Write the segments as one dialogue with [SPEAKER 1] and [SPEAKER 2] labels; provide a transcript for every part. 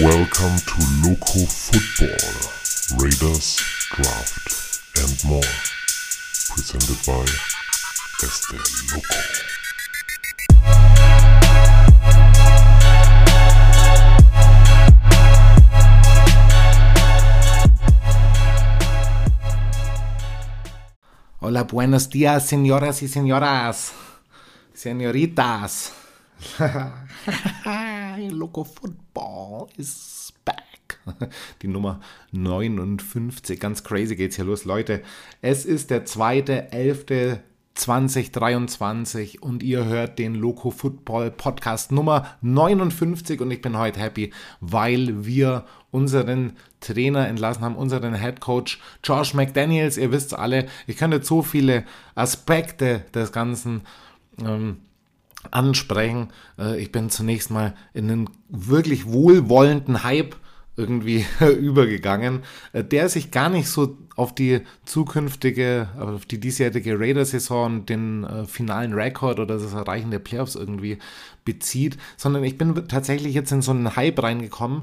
[SPEAKER 1] Welcome to Loco Football, Raiders, Draft and more. Presented by Este Loco.
[SPEAKER 2] Hola, buenos días, señoras y señoras. Señoritas. Loco Football is back. Die Nummer 59. Ganz crazy geht's hier los. Leute, es ist der 2.11.2023 und ihr hört den Loco Football Podcast Nummer 59 und ich bin heute happy, weil wir unseren Trainer entlassen haben, unseren Head Coach Josh McDaniels. Ihr wisst alle, ich könnte so viele Aspekte des Ganzen ähm, ansprechen. Äh, ich bin zunächst mal in einen wirklich wohlwollenden Hype irgendwie übergegangen, äh, der sich gar nicht so auf die zukünftige, auf die diesjährige Raider-Saison und den äh, finalen Rekord oder das Erreichen der Playoffs irgendwie bezieht, sondern ich bin tatsächlich jetzt in so einen Hype reingekommen.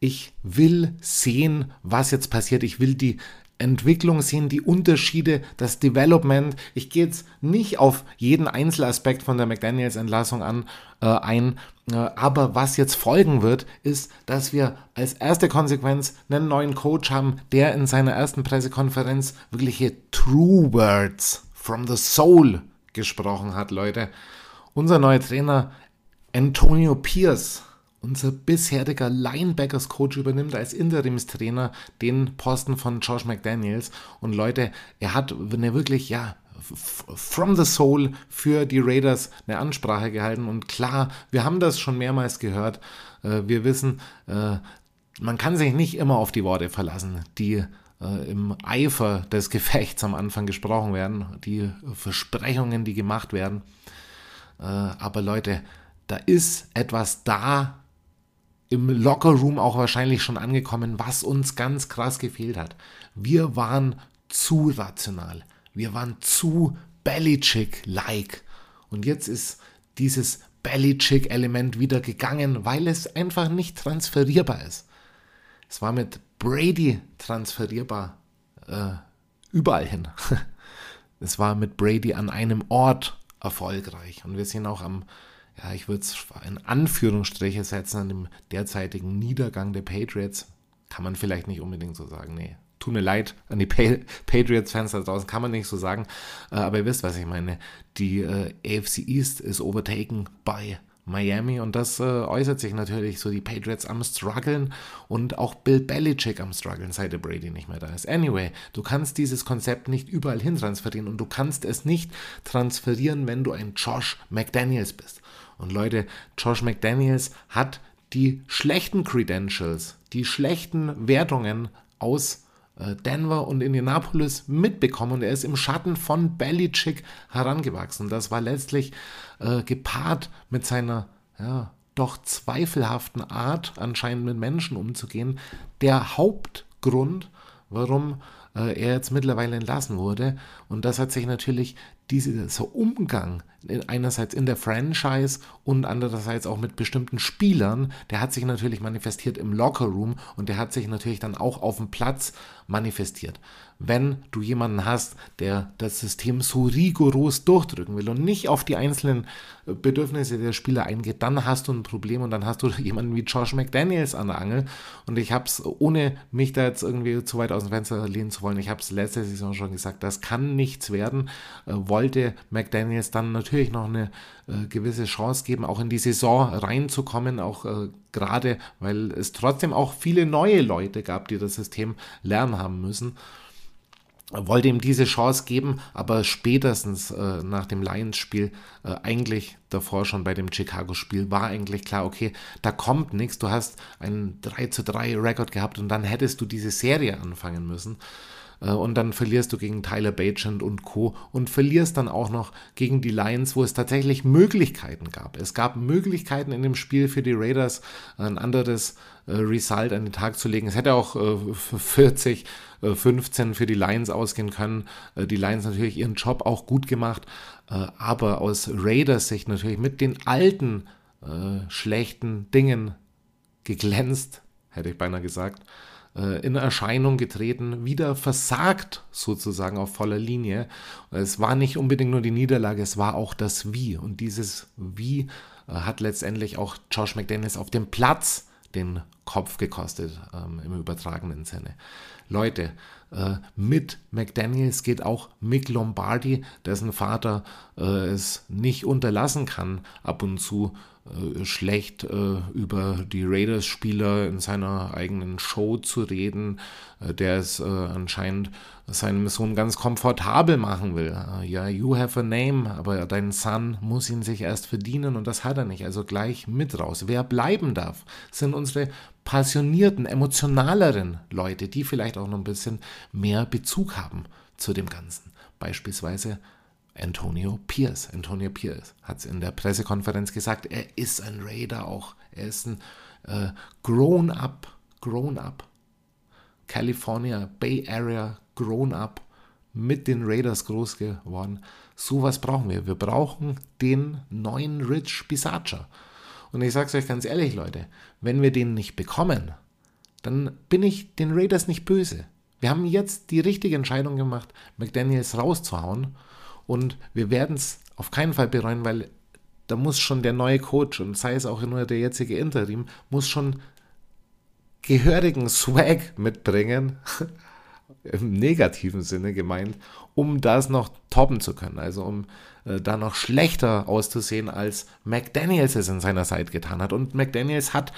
[SPEAKER 2] Ich will sehen, was jetzt passiert. Ich will die Entwicklung sehen, die Unterschiede, das Development. Ich gehe jetzt nicht auf jeden Einzelaspekt von der McDaniels-Entlassung an äh, ein, äh, aber was jetzt folgen wird, ist, dass wir als erste Konsequenz einen neuen Coach haben, der in seiner ersten Pressekonferenz wirkliche True Words from the Soul gesprochen hat, Leute. Unser neuer Trainer Antonio Pierce unser bisheriger Linebackers-Coach übernimmt als Interimstrainer den Posten von Josh McDaniels. Und Leute, er hat eine wirklich, ja, from the soul für die Raiders eine Ansprache gehalten. Und klar, wir haben das schon mehrmals gehört. Äh, wir wissen, äh, man kann sich nicht immer auf die Worte verlassen, die äh, im Eifer des Gefechts am Anfang gesprochen werden, die Versprechungen, die gemacht werden. Aber Leute, da ist etwas da, im Lockerroom auch wahrscheinlich schon angekommen, was uns ganz krass gefehlt hat. Wir waren zu rational. Wir waren zu Bellychick-like. Und jetzt ist dieses Bellychick-Element wieder gegangen, weil es einfach nicht transferierbar ist. Es war mit Brady transferierbar äh, überall hin. es war mit Brady an einem Ort erfolgreich. Und wir sehen auch am ja, ich würde es in Anführungsstriche setzen, an dem derzeitigen Niedergang der Patriots. Kann man vielleicht nicht unbedingt so sagen, nee. Tut mir leid an die Patriots-Fans da draußen, kann man nicht so sagen. Äh, aber ihr wisst, was ich meine. Die äh, AFC East ist overtaken by Miami und das äh, äußert sich natürlich so die Patriots am struggeln und auch Bill Belichick am struggeln, seit der Brady nicht mehr da ist. Anyway, du kannst dieses Konzept nicht überall hin transferieren und du kannst es nicht transferieren, wenn du ein Josh McDaniels bist. Und Leute, Josh McDaniels hat die schlechten Credentials, die schlechten Wertungen aus äh, Denver und Indianapolis mitbekommen er ist im Schatten von Belichick herangewachsen. Das war letztlich äh, gepaart mit seiner ja, doch zweifelhaften Art, anscheinend mit Menschen umzugehen, der Hauptgrund, warum äh, er jetzt mittlerweile entlassen wurde. Und das hat sich natürlich dieser Umgang einerseits in der Franchise und andererseits auch mit bestimmten Spielern, der hat sich natürlich manifestiert im Lockerroom und der hat sich natürlich dann auch auf dem Platz manifestiert. Wenn du jemanden hast, der das System so rigoros durchdrücken will und nicht auf die einzelnen äh, Bedürfnisse der Spieler eingeht, dann hast du ein Problem und dann hast du jemanden wie Josh McDaniels an der Angel. Und ich habe es, ohne mich da jetzt irgendwie zu weit aus dem Fenster lehnen zu wollen, ich habe es letzte Saison schon gesagt, das kann nichts werden. Äh, wollte McDaniels dann natürlich noch eine äh, gewisse Chance geben, auch in die Saison reinzukommen, auch äh, gerade, weil es trotzdem auch viele neue Leute gab, die das System lernen haben müssen wollte ihm diese Chance geben, aber spätestens äh, nach dem Lions-Spiel, äh, eigentlich davor schon bei dem Chicago-Spiel, war eigentlich klar, okay, da kommt nichts. Du hast einen 3 zu 3 Rekord gehabt und dann hättest du diese Serie anfangen müssen. Äh, und dann verlierst du gegen Tyler Bagent und Co. und verlierst dann auch noch gegen die Lions, wo es tatsächlich Möglichkeiten gab. Es gab Möglichkeiten in dem Spiel für die Raiders, ein anderes äh, Result an den Tag zu legen. Es hätte auch äh, 40, äh, 15 für die Lions ausgehen können. Die Lions natürlich ihren Job auch gut gemacht, aber aus Raiders Sicht natürlich mit den alten schlechten Dingen geglänzt, hätte ich beinahe gesagt, in Erscheinung getreten, wieder versagt sozusagen auf voller Linie. Es war nicht unbedingt nur die Niederlage, es war auch das Wie. Und dieses Wie äh, hat letztendlich auch Josh McDaniels auf dem Platz den Kopf gekostet ähm, im übertragenen Sinne. Leute, äh, mit McDaniels geht auch Mick Lombardi, dessen Vater äh, es nicht unterlassen kann, ab und zu äh, schlecht äh, über die Raiders-Spieler in seiner eigenen Show zu reden, äh, der es äh, anscheinend seinem Sohn ganz komfortabel machen will. Äh, ja, you have a name, aber dein Son muss ihn sich erst verdienen und das hat er nicht. Also gleich mit raus. Wer bleiben darf, sind unsere passionierten, emotionaleren Leute, die vielleicht auch noch ein bisschen mehr Bezug haben zu dem Ganzen. Beispielsweise Antonio Pierce. Antonio Pierce hat es in der Pressekonferenz gesagt, er ist ein Raider auch. Er ist ein äh, Grown-up, Grown-up, California, Bay Area, Grown-up, mit den Raiders groß geworden. Sowas brauchen wir. Wir brauchen den neuen Rich Bisaccia. Und ich sage es euch ganz ehrlich, Leute, wenn wir den nicht bekommen, dann bin ich den Raiders nicht böse. Wir haben jetzt die richtige Entscheidung gemacht, McDaniels rauszuhauen und wir werden es auf keinen Fall bereuen, weil da muss schon der neue Coach und sei es auch nur der jetzige Interim, muss schon gehörigen Swag mitbringen, im negativen Sinne gemeint, um das noch toppen zu können. Also um äh, da noch schlechter auszusehen, als McDaniels es in seiner Zeit getan hat. Und McDaniels hat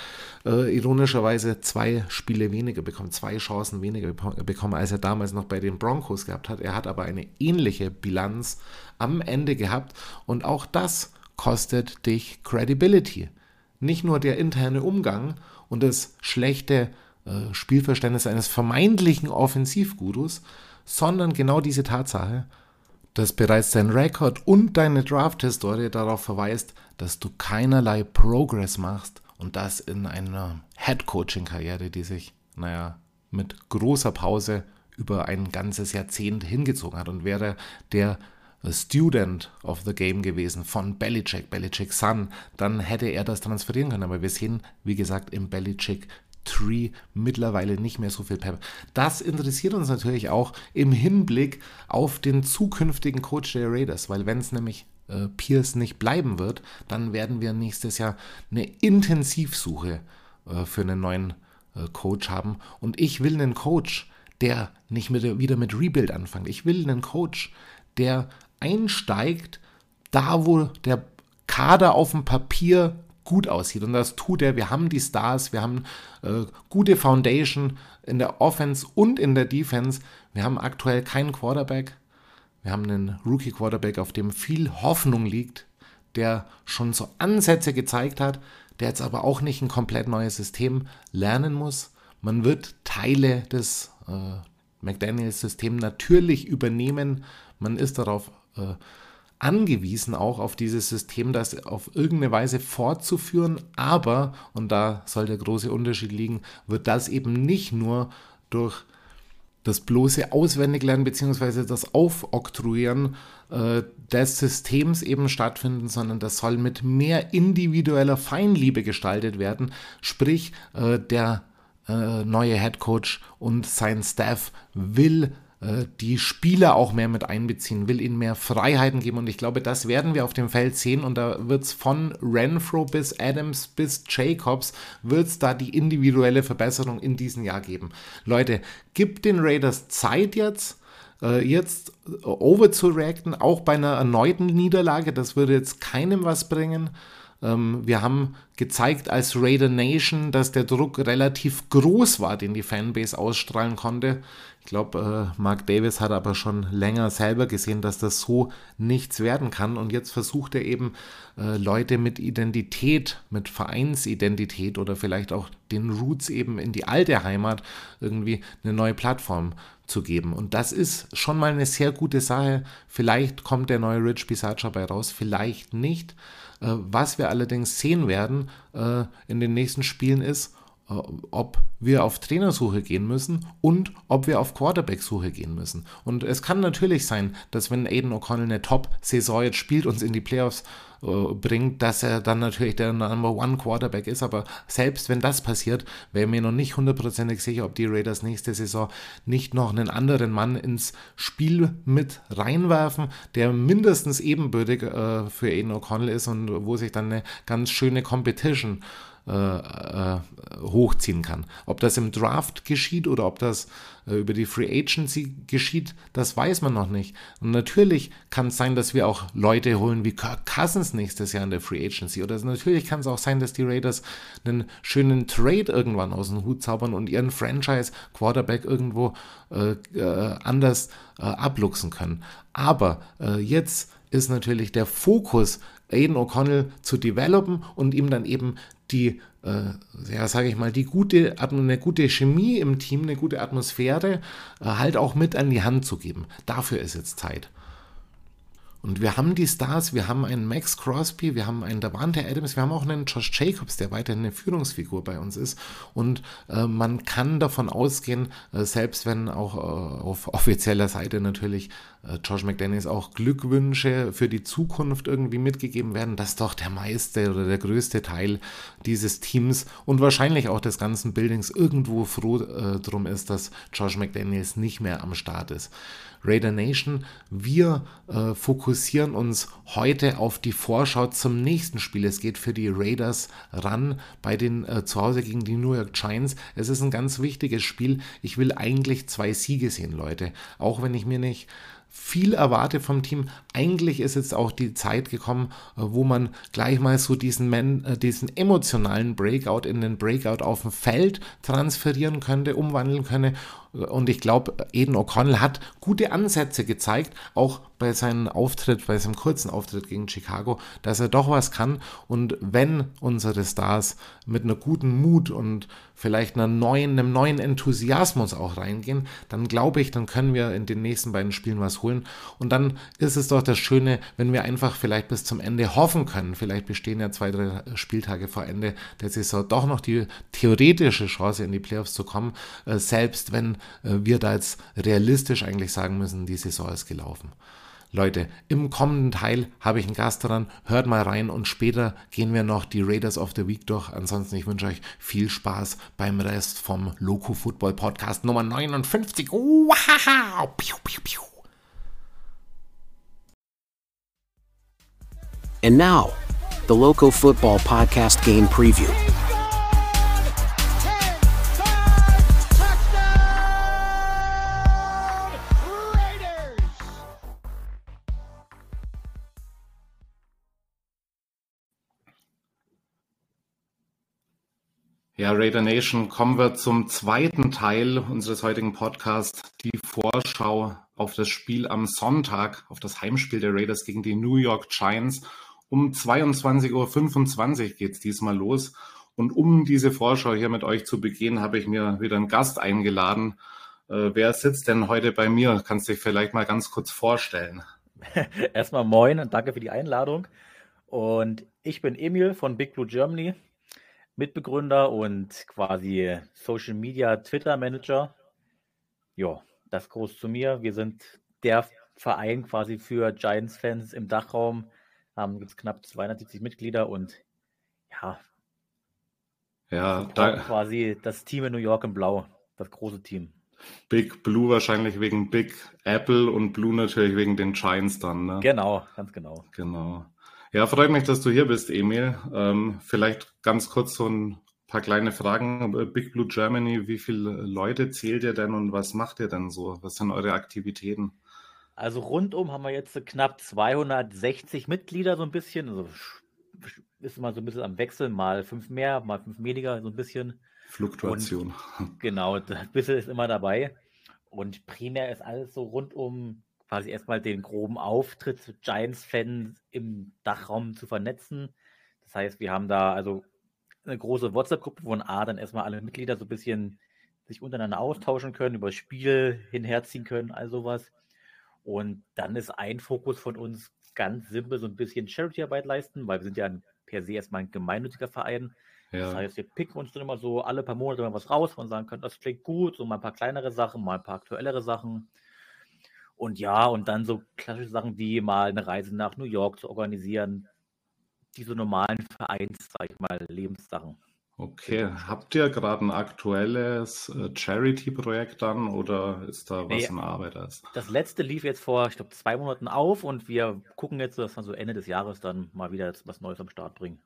[SPEAKER 2] äh, ironischerweise zwei Spiele weniger bekommen, zwei Chancen weniger bekommen, als er damals noch bei den Broncos gehabt hat. Er hat aber eine ähnliche Bilanz am Ende gehabt und auch das kostet dich Credibility. Nicht nur der interne Umgang und das schlechte äh, Spielverständnis eines vermeintlichen Offensivgurus, sondern genau diese Tatsache, dass bereits dein Rekord und deine Draft-Historie darauf verweist, dass du keinerlei Progress machst und das in einer Head-Coaching-Karriere, die sich, naja, mit großer Pause über ein ganzes Jahrzehnt hingezogen hat und wäre der Student of the Game gewesen von Belichick, Belichick Son, dann hätte er das transferieren können. Aber wir sehen, wie gesagt, im Belichick Tree mittlerweile nicht mehr so viel Pep. Das interessiert uns natürlich auch im Hinblick auf den zukünftigen Coach der Raiders, weil wenn es nämlich äh, Pierce nicht bleiben wird, dann werden wir nächstes Jahr eine Intensivsuche äh, für einen neuen äh, Coach haben. Und ich will einen Coach, der nicht mit, wieder mit Rebuild anfängt. Ich will einen Coach, der einsteigt, da wo der Kader auf dem Papier gut aussieht. Und das tut er. Wir haben die Stars, wir haben äh, gute Foundation in der Offense und in der Defense. Wir haben aktuell keinen Quarterback. Wir haben einen Rookie-Quarterback, auf dem viel Hoffnung liegt, der schon so Ansätze gezeigt hat, der jetzt aber auch nicht ein komplett neues System lernen muss. Man wird Teile des äh, McDaniels-Systems natürlich übernehmen. Man ist darauf äh, angewiesen, auch auf dieses System, das auf irgendeine Weise fortzuführen. Aber, und da soll der große Unterschied liegen, wird das eben nicht nur durch das bloße Auswendiglernen bzw. das Aufoktroyieren äh, des Systems eben stattfinden, sondern das soll mit mehr individueller Feinliebe gestaltet werden. Sprich, äh, der äh, neue Head Coach und sein Staff will die Spieler auch mehr mit einbeziehen, will ihnen mehr Freiheiten geben. Und ich glaube, das werden wir auf dem Feld sehen. Und da wird es von Renfro bis Adams bis Jacobs, wird es da die individuelle Verbesserung in diesem Jahr geben. Leute, gibt den Raiders Zeit jetzt äh, jetzt over zu reacten, auch bei einer erneuten Niederlage. Das würde jetzt keinem was bringen. Ähm, wir haben gezeigt als Raider Nation, dass der Druck relativ groß war, den die Fanbase ausstrahlen konnte. Ich glaube, äh, Mark Davis hat aber schon länger selber gesehen, dass das so nichts werden kann. Und jetzt versucht er eben äh, Leute mit Identität, mit Vereinsidentität oder vielleicht auch den Roots eben in die alte Heimat irgendwie eine neue Plattform zu geben. Und das ist schon mal eine sehr gute Sache. Vielleicht kommt der neue Rich Bisaccia bei raus, vielleicht nicht. Äh, was wir allerdings sehen werden äh, in den nächsten Spielen ist, ob wir auf Trainersuche gehen müssen und ob wir auf Quarterback-Suche gehen müssen. Und es kann natürlich sein, dass wenn Aiden O'Connell eine Top-Saison jetzt spielt, uns in die Playoffs äh, bringt, dass er dann natürlich der Number One Quarterback ist. Aber selbst wenn das passiert, wäre mir noch nicht hundertprozentig sicher, ob die Raiders nächste Saison nicht noch einen anderen Mann ins Spiel mit reinwerfen, der mindestens ebenbürtig äh, für Aiden O'Connell ist und wo sich dann eine ganz schöne Competition äh, äh, hochziehen kann. Ob das im Draft geschieht oder ob das äh, über die Free Agency geschieht, das weiß man noch nicht. Und natürlich kann es sein, dass wir auch Leute holen wie Kirk Cousins nächstes Jahr in der Free Agency. Oder natürlich kann es auch sein, dass die Raiders einen schönen Trade irgendwann aus dem Hut zaubern und ihren Franchise-Quarterback irgendwo äh, äh, anders äh, abluchsen können. Aber äh, jetzt ist natürlich der Fokus, Aiden O'Connell zu developen und ihm dann eben die, äh, ja, sage ich mal, die gute, eine gute Chemie im Team, eine gute Atmosphäre äh, halt auch mit an die Hand zu geben. Dafür ist jetzt Zeit. Und wir haben die Stars, wir haben einen Max Crosby, wir haben einen Davante Adams, wir haben auch einen Josh Jacobs, der weiterhin eine Führungsfigur bei uns ist. Und äh, man kann davon ausgehen, äh, selbst wenn auch äh, auf offizieller Seite natürlich äh, Josh McDaniels auch Glückwünsche für die Zukunft irgendwie mitgegeben werden, dass doch der meiste oder der größte Teil dieses Teams und wahrscheinlich auch des ganzen Buildings irgendwo froh äh, drum ist, dass Josh McDaniels nicht mehr am Start ist. Raider Nation. Wir äh, fokussieren uns heute auf die Vorschau zum nächsten Spiel. Es geht für die Raiders ran bei den äh, zu Hause gegen die New York Giants. Es ist ein ganz wichtiges Spiel. Ich will eigentlich zwei Siege sehen, Leute. Auch wenn ich mir nicht viel erwarte vom Team. Eigentlich ist jetzt auch die Zeit gekommen, äh, wo man gleich mal so diesen, Man, äh, diesen emotionalen Breakout in den Breakout auf dem Feld transferieren könnte, umwandeln könnte und ich glaube, Eden O'Connell hat gute Ansätze gezeigt, auch bei seinem Auftritt, bei seinem kurzen Auftritt gegen Chicago, dass er doch was kann. Und wenn unsere Stars mit einer guten Mut und vielleicht einer neuen, einem neuen Enthusiasmus auch reingehen, dann glaube ich, dann können wir in den nächsten beiden Spielen was holen. Und dann ist es doch das Schöne, wenn wir einfach vielleicht bis zum Ende hoffen können. Vielleicht bestehen ja zwei, drei Spieltage vor Ende der Saison doch noch die theoretische Chance, in die Playoffs zu kommen, äh, selbst wenn äh, wir da jetzt realistisch eigentlich sagen müssen, die Saison ist gelaufen. Leute, im kommenden Teil habe ich einen Gast dran. Hört mal rein und später gehen wir noch die Raiders of the Week durch. Ansonsten, ich wünsche euch viel Spaß beim Rest vom Loco Football Podcast Nummer 59. Wow! Piu, piu, piu.
[SPEAKER 3] And now, the Loco Football Podcast Game Preview.
[SPEAKER 2] Ja, Raider Nation, kommen wir zum zweiten Teil unseres heutigen Podcasts, die Vorschau auf das Spiel am Sonntag, auf das Heimspiel der Raiders gegen die New York Giants. Um 22.25 Uhr geht es diesmal los. Und um diese Vorschau hier mit euch zu begehen, habe ich mir wieder einen Gast eingeladen. Äh, wer sitzt denn heute bei mir? Kannst du dich vielleicht mal ganz kurz vorstellen?
[SPEAKER 4] Erstmal moin und danke für die Einladung. Und ich bin Emil von Big Blue Germany. Mitbegründer und quasi Social Media Twitter Manager. Ja, das groß zu mir. Wir sind der Verein quasi für Giants-Fans im Dachraum. Haben gibt knapp 270 Mitglieder und ja,
[SPEAKER 2] ja, da
[SPEAKER 4] quasi das Team in New York in Blau, das große Team.
[SPEAKER 2] Big Blue wahrscheinlich wegen Big Apple und Blue natürlich wegen den Giants dann. Ne?
[SPEAKER 4] Genau, ganz genau.
[SPEAKER 2] Genau. Ja, freut mich, dass du hier bist, Emil. Ähm, vielleicht ganz kurz so ein paar kleine Fragen. Big Blue Germany, wie viele Leute zählt ihr denn und was macht ihr denn so? Was sind eure Aktivitäten?
[SPEAKER 4] Also rundum haben wir jetzt knapp 260 Mitglieder, so ein bisschen. Also ist immer so ein bisschen am Wechseln, mal fünf mehr, mal fünf weniger, so ein bisschen.
[SPEAKER 2] Fluktuation.
[SPEAKER 4] Und, genau, das bisschen ist immer dabei. Und primär ist alles so rund um quasi erstmal den groben Auftritt Giants-Fans im Dachraum zu vernetzen. Das heißt, wir haben da also eine große WhatsApp-Gruppe, wo A dann erstmal alle Mitglieder so ein bisschen sich untereinander austauschen können, über das Spiel hinherziehen können, all sowas. Und dann ist ein Fokus von uns ganz simpel so ein bisschen Charity-Arbeit leisten, weil wir sind ja per se erstmal ein gemeinnütziger Verein. Ja. Das heißt, wir picken uns dann immer so alle paar Monate mal was raus und sagen können, das klingt gut, so mal ein paar kleinere Sachen, mal ein paar aktuellere Sachen. Und ja, und dann so klassische Sachen wie mal eine Reise nach New York zu organisieren, diese normalen Vereins, sag ich mal, Lebenssachen.
[SPEAKER 2] Okay, habt ihr gerade ein aktuelles äh, Charity-Projekt dann oder ist da was
[SPEAKER 4] Nee.
[SPEAKER 2] in Arbeit? ist?
[SPEAKER 4] Das letzte lief jetzt vor, ich glaube, zwei Monaten auf und wir gucken jetzt, dass wir so Ende des Jahres dann mal wieder was Neues am Start bringen.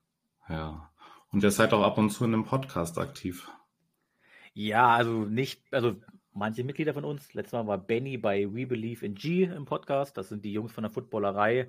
[SPEAKER 2] Ja. Und ihr seid auch ab und zu in einem Podcast aktiv.
[SPEAKER 4] Ja, also nicht, also manche Mitglieder von uns. Letztes Mal war Benny bei We Believe in G im Podcast. Das sind die Jungs von der Footballerei.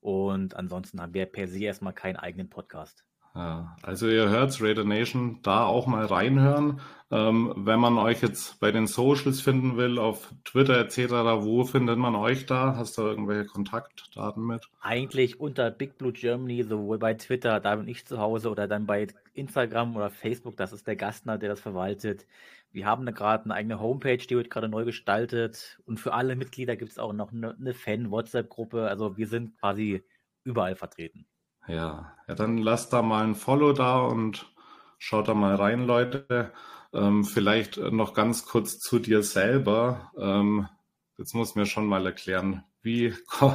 [SPEAKER 4] Und ansonsten haben wir per se erstmal keinen eigenen Podcast.
[SPEAKER 2] Ja, also ihr hört's, Raider Nation, da auch mal reinhören. Ähm, wenn man euch jetzt bei den Socials finden will, auf Twitter etc., wo findet man euch da? Hast du irgendwelche Kontaktdaten mit?
[SPEAKER 4] Eigentlich unter Big Blue Germany, sowohl bei Twitter, da bin ich zu Hause, oder dann bei Instagram oder Facebook, das ist der Gastner, der das verwaltet. Wir haben gerade eine eigene Homepage, die wird gerade neu gestaltet. Und für alle Mitglieder gibt es auch noch eine, eine Fan-WhatsApp-Gruppe. Also wir sind quasi überall vertreten.
[SPEAKER 2] Ja, ja, dann lasst da mal ein Follow da und schaut da mal rein, Leute. Ähm, vielleicht noch ganz kurz zu dir selber. Ähm, jetzt muss mir schon mal erklären, wie ko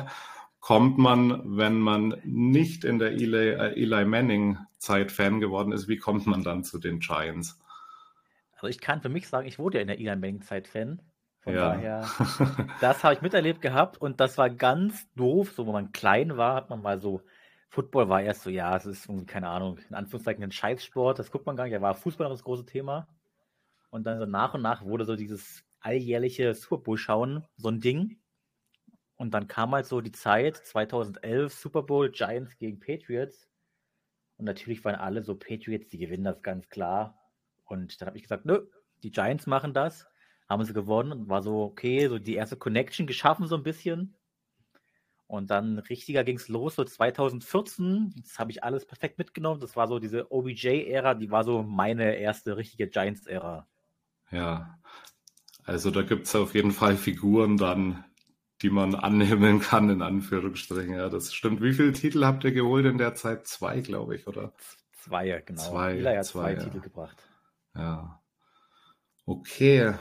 [SPEAKER 2] kommt man, wenn man nicht in der Eli, äh, Eli Manning Zeit Fan geworden ist, wie kommt man dann zu den Giants?
[SPEAKER 4] Also ich kann für mich sagen, ich wurde ja in der Elon Manning Zeit Fan. Von
[SPEAKER 2] Ja.
[SPEAKER 4] daher, das habe ich miterlebt gehabt und das war ganz doof. So, wo man klein war, hat man mal so, Football war erst so, ja, es ist irgendwie, keine Ahnung, in Anführungszeichen ein Scheißsport, das guckt man gar nicht. Da war Fußball noch das große Thema. Und dann so nach und nach wurde so dieses alljährliche Super Bowl schauen, so ein Ding. Und dann kam halt so die Zeit, 2011 Super Bowl, Giants gegen Patriots. Und natürlich waren alle so Patriots, die gewinnen das ganz klar. Und dann habe ich gesagt, nö, die Giants machen das. Haben sie gewonnen und war so, okay, so die erste Connection geschaffen so ein bisschen. Und dann richtiger ging es los, so 2014. Das habe ich alles perfekt mitgenommen. Das war so diese OBJ-Ära, die war so meine erste richtige Giants-Ära.
[SPEAKER 2] Ja, also da gibt's auf jeden Fall Figuren dann, die man anhimmeln kann, in Anführungsstrichen. Ja, das stimmt. Wie viele Titel habt ihr geholt in der Zeit? Zwei, glaube ich, oder?
[SPEAKER 4] Zwei, genau.
[SPEAKER 2] Zwei,
[SPEAKER 4] hat
[SPEAKER 2] zwei,
[SPEAKER 4] zwei,
[SPEAKER 2] ja.
[SPEAKER 4] Titel gebracht.
[SPEAKER 2] Ja. Okay.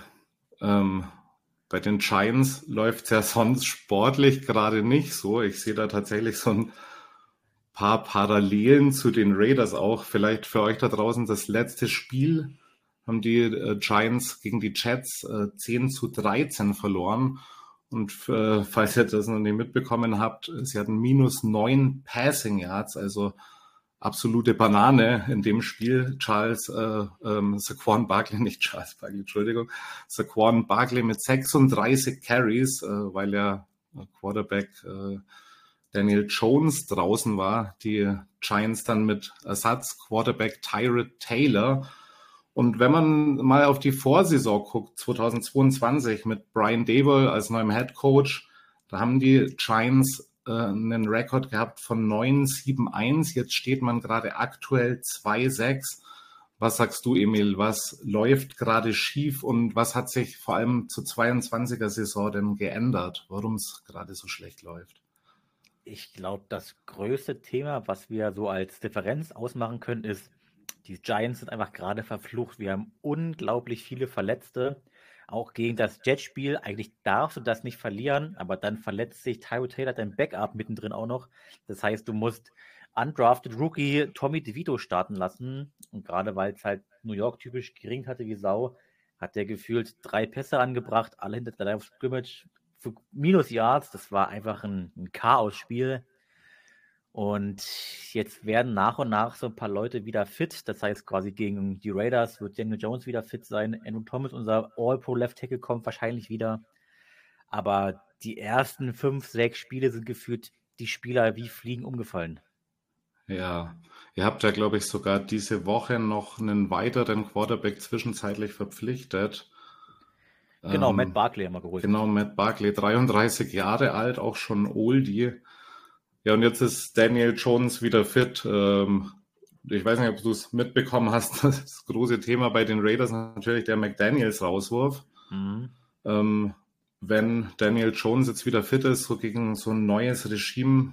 [SPEAKER 2] Ähm, bei den Giants läuft's ja sonst sportlich gerade nicht so. Ich sehe da tatsächlich so ein paar Parallelen zu den Raiders auch. Vielleicht für euch da draußen das letzte Spiel haben die äh, Giants gegen die Jets äh, 10 zu 13 verloren. Und äh, falls ihr das noch nicht mitbekommen habt, sie hatten minus neun Passing Yards, also absolute Banane in dem Spiel. Charles, äh, ähm, Saquon Barkley, nicht Charles Barkley, Entschuldigung, Saquon Barkley mit 36 Carries, äh, weil ja Quarterback äh, Daniel Jones draußen war. Die Giants dann mit Ersatz Quarterback Tyrod Taylor. Und wenn man mal auf die Vorsaison guckt, 2022 mit Brian Dable als neuem Head Coach, da haben die Giants äh, einen Rekord gehabt von 9-7-1. Jetzt steht man gerade aktuell 2-6. Was sagst du, Emil? Was läuft gerade schief und was hat sich vor allem zur 22er Saison denn geändert, warum es gerade so schlecht läuft?
[SPEAKER 4] Ich glaube, das größte Thema, was wir so als Differenz ausmachen können, ist, die Giants sind einfach gerade verflucht. Wir haben unglaublich viele Verletzte. Auch gegen das Jetspiel. Eigentlich darfst du das nicht verlieren, aber dann verletzt sich Tyro Taylor, dein Backup mittendrin auch noch. Das heißt, du musst undrafted Rookie Tommy DeVito starten lassen. Und gerade weil es halt New York typisch gering hatte wie Sau, hat der gefühlt drei Pässe angebracht, alle hinter der Line of Scrimmage für Minus Yards. Das war einfach ein, ein Chaos-Spiel. Und jetzt werden nach und nach so ein paar Leute wieder fit. Das heißt, quasi gegen die Raiders wird Daniel Jones wieder fit sein. Andrew Thomas, unser All-Pro Left Tackle, kommt wahrscheinlich wieder. Aber die ersten fünf, sechs Spiele sind gefühlt die Spieler wie Fliegen umgefallen.
[SPEAKER 2] Ja, ihr habt ja, glaube ich, sogar diese Woche noch einen weiteren Quarterback zwischenzeitlich verpflichtet.
[SPEAKER 4] Genau,
[SPEAKER 2] Ähm,
[SPEAKER 4] Matt Barkley haben wir geholt.
[SPEAKER 2] Genau, Matt Barkley, 33 Jahre alt, auch schon Oldie. Ja, und jetzt ist Daniel Jones wieder fit. Ähm, ich weiß nicht, ob du es mitbekommen hast. Das große Thema bei den Raiders ist natürlich der McDaniels-Rauswurf.
[SPEAKER 4] Mhm.
[SPEAKER 2] Ähm, wenn Daniel Jones jetzt wieder fit ist, so gegen so ein neues Regime,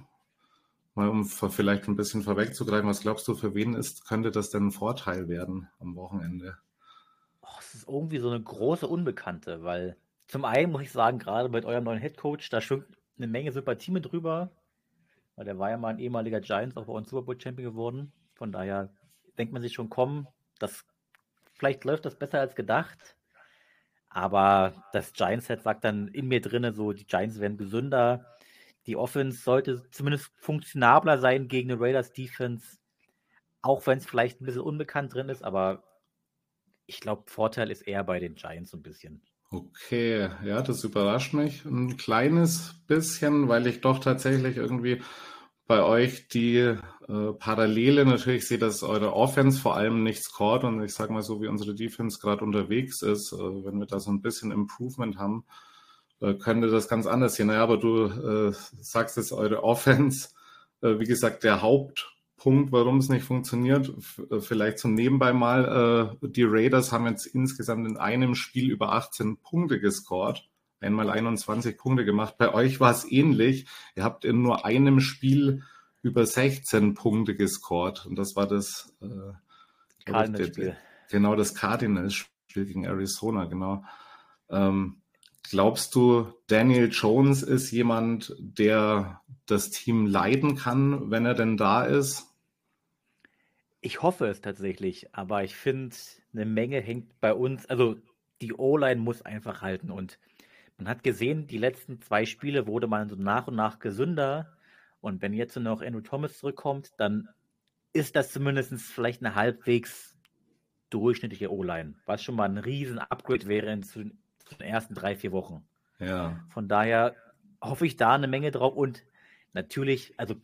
[SPEAKER 2] mal um vielleicht ein bisschen vorwegzugreifen, was glaubst du, für wen ist, könnte das denn ein Vorteil werden am Wochenende?
[SPEAKER 4] Oh, es ist irgendwie so eine große Unbekannte, weil zum einen muss ich sagen, gerade mit eurem neuen Headcoach, da schwingt eine Menge Sympathie mit drüber. Weil der war ja mal ein ehemaliger Giants, auch bei uns Super Bowl Champion geworden. Von daher denkt man sich schon, komm, das, vielleicht läuft das besser als gedacht. Aber das Giants-Set sagt dann in mir drinne so, die Giants werden gesünder. Die Offense sollte zumindest funktionabler sein gegen eine Raiders Defense. Auch wenn es vielleicht ein bisschen unbekannt drin ist, aber ich glaube, Vorteil ist eher bei den Giants so ein bisschen.
[SPEAKER 2] Okay, ja, das überrascht mich ein kleines bisschen, weil ich doch tatsächlich irgendwie bei euch die äh, Parallele natürlich sehe, dass eure Offense vor allem nicht scored und ich sage mal so, wie unsere Defense gerade unterwegs ist, äh, wenn wir da so ein bisschen Improvement haben, äh, könnte das ganz anders sehen. Naja, aber du äh, sagst jetzt eure Offense, äh, wie gesagt, der Hauptpunkt, warum es nicht funktioniert. Äh, vielleicht zum Nebenbei mal, die Raiders haben jetzt insgesamt in einem Spiel über 18 Punkte gescored einmal 21 Punkte gemacht. Bei euch war es ähnlich. Ihr habt in nur einem Spiel über 16 Punkte gescored. Und das war das äh, Cardinals-Spiel. Genau, das Cardinals-Spiel gegen Arizona, genau. Ähm, glaubst du, Daniel Jones ist jemand, der das Team leiten kann, wenn er denn da ist?
[SPEAKER 4] Ich hoffe es tatsächlich, aber ich finde, eine Menge hängt bei uns, also die O-Line muss einfach halten und man hat gesehen, die letzten zwei Spiele wurde man so nach und nach gesünder. Und wenn jetzt noch Andrew Thomas zurückkommt, dann ist das zumindest vielleicht eine halbwegs durchschnittliche O-Line, was schon mal ein riesen Upgrade wäre in zu den ersten drei, vier Wochen.
[SPEAKER 2] Ja.
[SPEAKER 4] Von daher hoffe ich da eine Menge drauf und natürlich, also